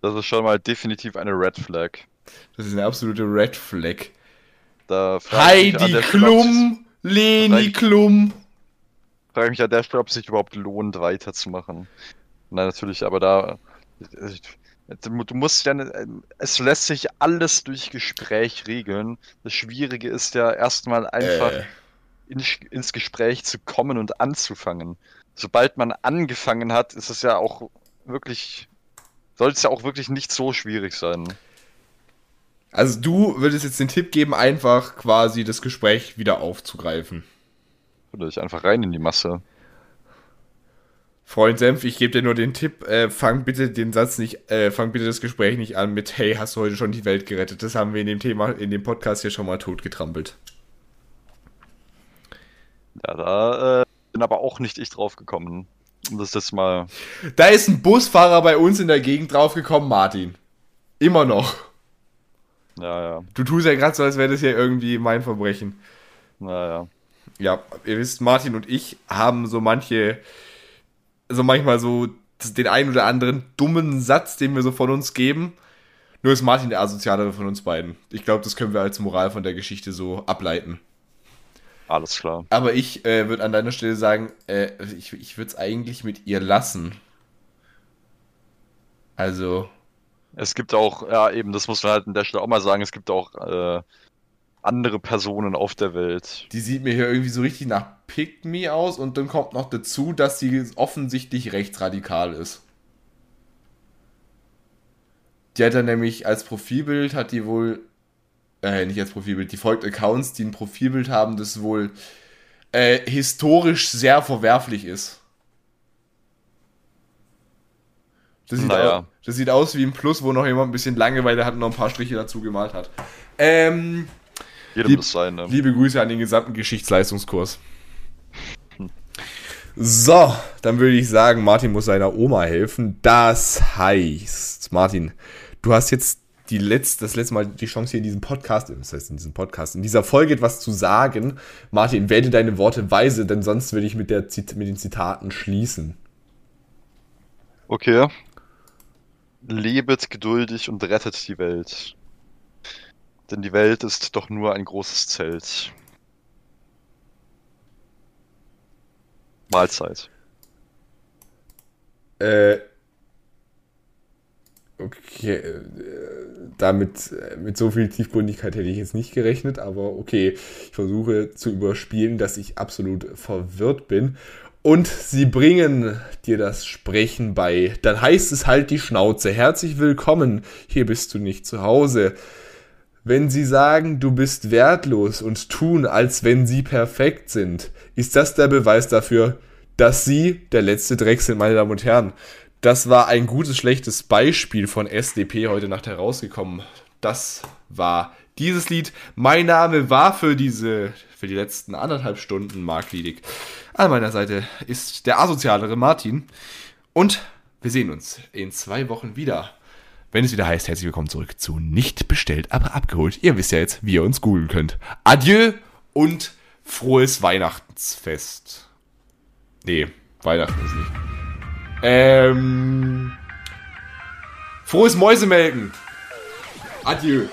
das ist schon mal definitiv eine Red Flag. Das ist eine absolute Red Flag. Da Heidi der Stelle, Klum. Leni Klum. frage mich an der Stelle, ob es sich überhaupt lohnt, weiterzumachen. Nein, natürlich, aber da. Du musst ja. Es lässt sich alles durch Gespräch regeln. Das Schwierige ist ja erstmal einfach Äh. in, ins Gespräch zu kommen und anzufangen. Sobald man angefangen hat, ist es ja auch wirklich sollte es ja auch wirklich nicht so schwierig sein. Also du würdest jetzt den Tipp geben, einfach quasi das Gespräch wieder aufzugreifen. Würde ich einfach rein in die Masse. Freund Senf, ich gebe dir nur den Tipp, äh, fang bitte den Satz nicht, äh, fang bitte das Gespräch nicht an mit, hey, hast du heute schon die Welt gerettet? Das haben wir in dem Thema, in dem Podcast hier schon mal totgetrampelt. Ja, da äh, bin aber auch nicht ich drauf gekommen. Um das jetzt mal. Da ist ein Busfahrer bei uns in der Gegend draufgekommen, Martin. Immer noch. Ja, ja. Du tust ja gerade so, als wäre das ja irgendwie mein Verbrechen. Naja. Ja, ihr wisst, Martin und ich haben so manche, so manchmal so den einen oder anderen dummen Satz, den wir so von uns geben. Nur ist Martin der asozialere von uns beiden. Ich glaube, das können wir als Moral von der Geschichte so ableiten. Alles klar. Aber ich äh, würde an deiner Stelle sagen, äh, ich, ich würde es eigentlich mit ihr lassen. Also. Es gibt auch, ja, eben, das muss man halt an der Stelle auch mal sagen, es gibt auch äh, andere Personen auf der Welt. Die sieht mir hier irgendwie so richtig nach Pick Me aus und dann kommt noch dazu, dass sie offensichtlich rechtsradikal ist. Die hat dann nämlich als Profilbild, hat die wohl, äh, nicht als Profilbild, die folgt Accounts, die ein Profilbild haben, das wohl äh, historisch sehr verwerflich ist. Das sieht, Naja. aus, das sieht aus wie ein Plus, wo noch jemand ein bisschen Langeweile hat und noch ein paar Striche dazu gemalt hat. Ähm, Jedem Lieb- das seine. Liebe Grüße an den gesamten Geschichtsleistungskurs. So, dann würde ich sagen, Martin muss seiner Oma helfen. Das heißt, Martin, du hast jetzt die letzte, das letzte Mal die Chance hier in diesem Podcast, das heißt in diesem Podcast, in dieser Folge etwas zu sagen. Martin, wähle deine Worte weise, denn sonst würde ich mit, der, mit den Zitaten schließen. Okay. Lebet geduldig und rettet die Welt. Denn die Welt ist doch nur ein großes Zelt. Mahlzeit. Äh, okay, äh, damit, äh, mit so viel Tiefgründigkeit hätte ich jetzt nicht gerechnet, aber okay, ich versuche zu überspielen, dass ich absolut verwirrt bin. Und sie bringen dir das Sprechen bei. Dann heißt es halt die Schnauze. Herzlich willkommen, hier bist du nicht zu Hause. Wenn sie sagen, du bist wertlos und tun, als wenn sie perfekt sind, ist das der Beweis dafür, dass sie der letzte Dreck sind, meine Damen und Herren. Das war ein gutes, schlechtes Beispiel von SDP heute Nacht herausgekommen. Das war dieses Lied. Mein Name war für diese, für die letzten anderthalb Stunden Mark Liedig. An meiner Seite ist der asozialere Martin. Und wir sehen uns in zwei Wochen wieder. Wenn es wieder heißt, herzlich willkommen zurück zu Nicht bestellt, aber abgeholt. Ihr wisst ja jetzt, wie ihr uns googeln könnt. Adieu und frohes Weihnachtsfest. Nee, Weihnachten ist nicht. Ähm. Frohes Mäusemelken. Adieu.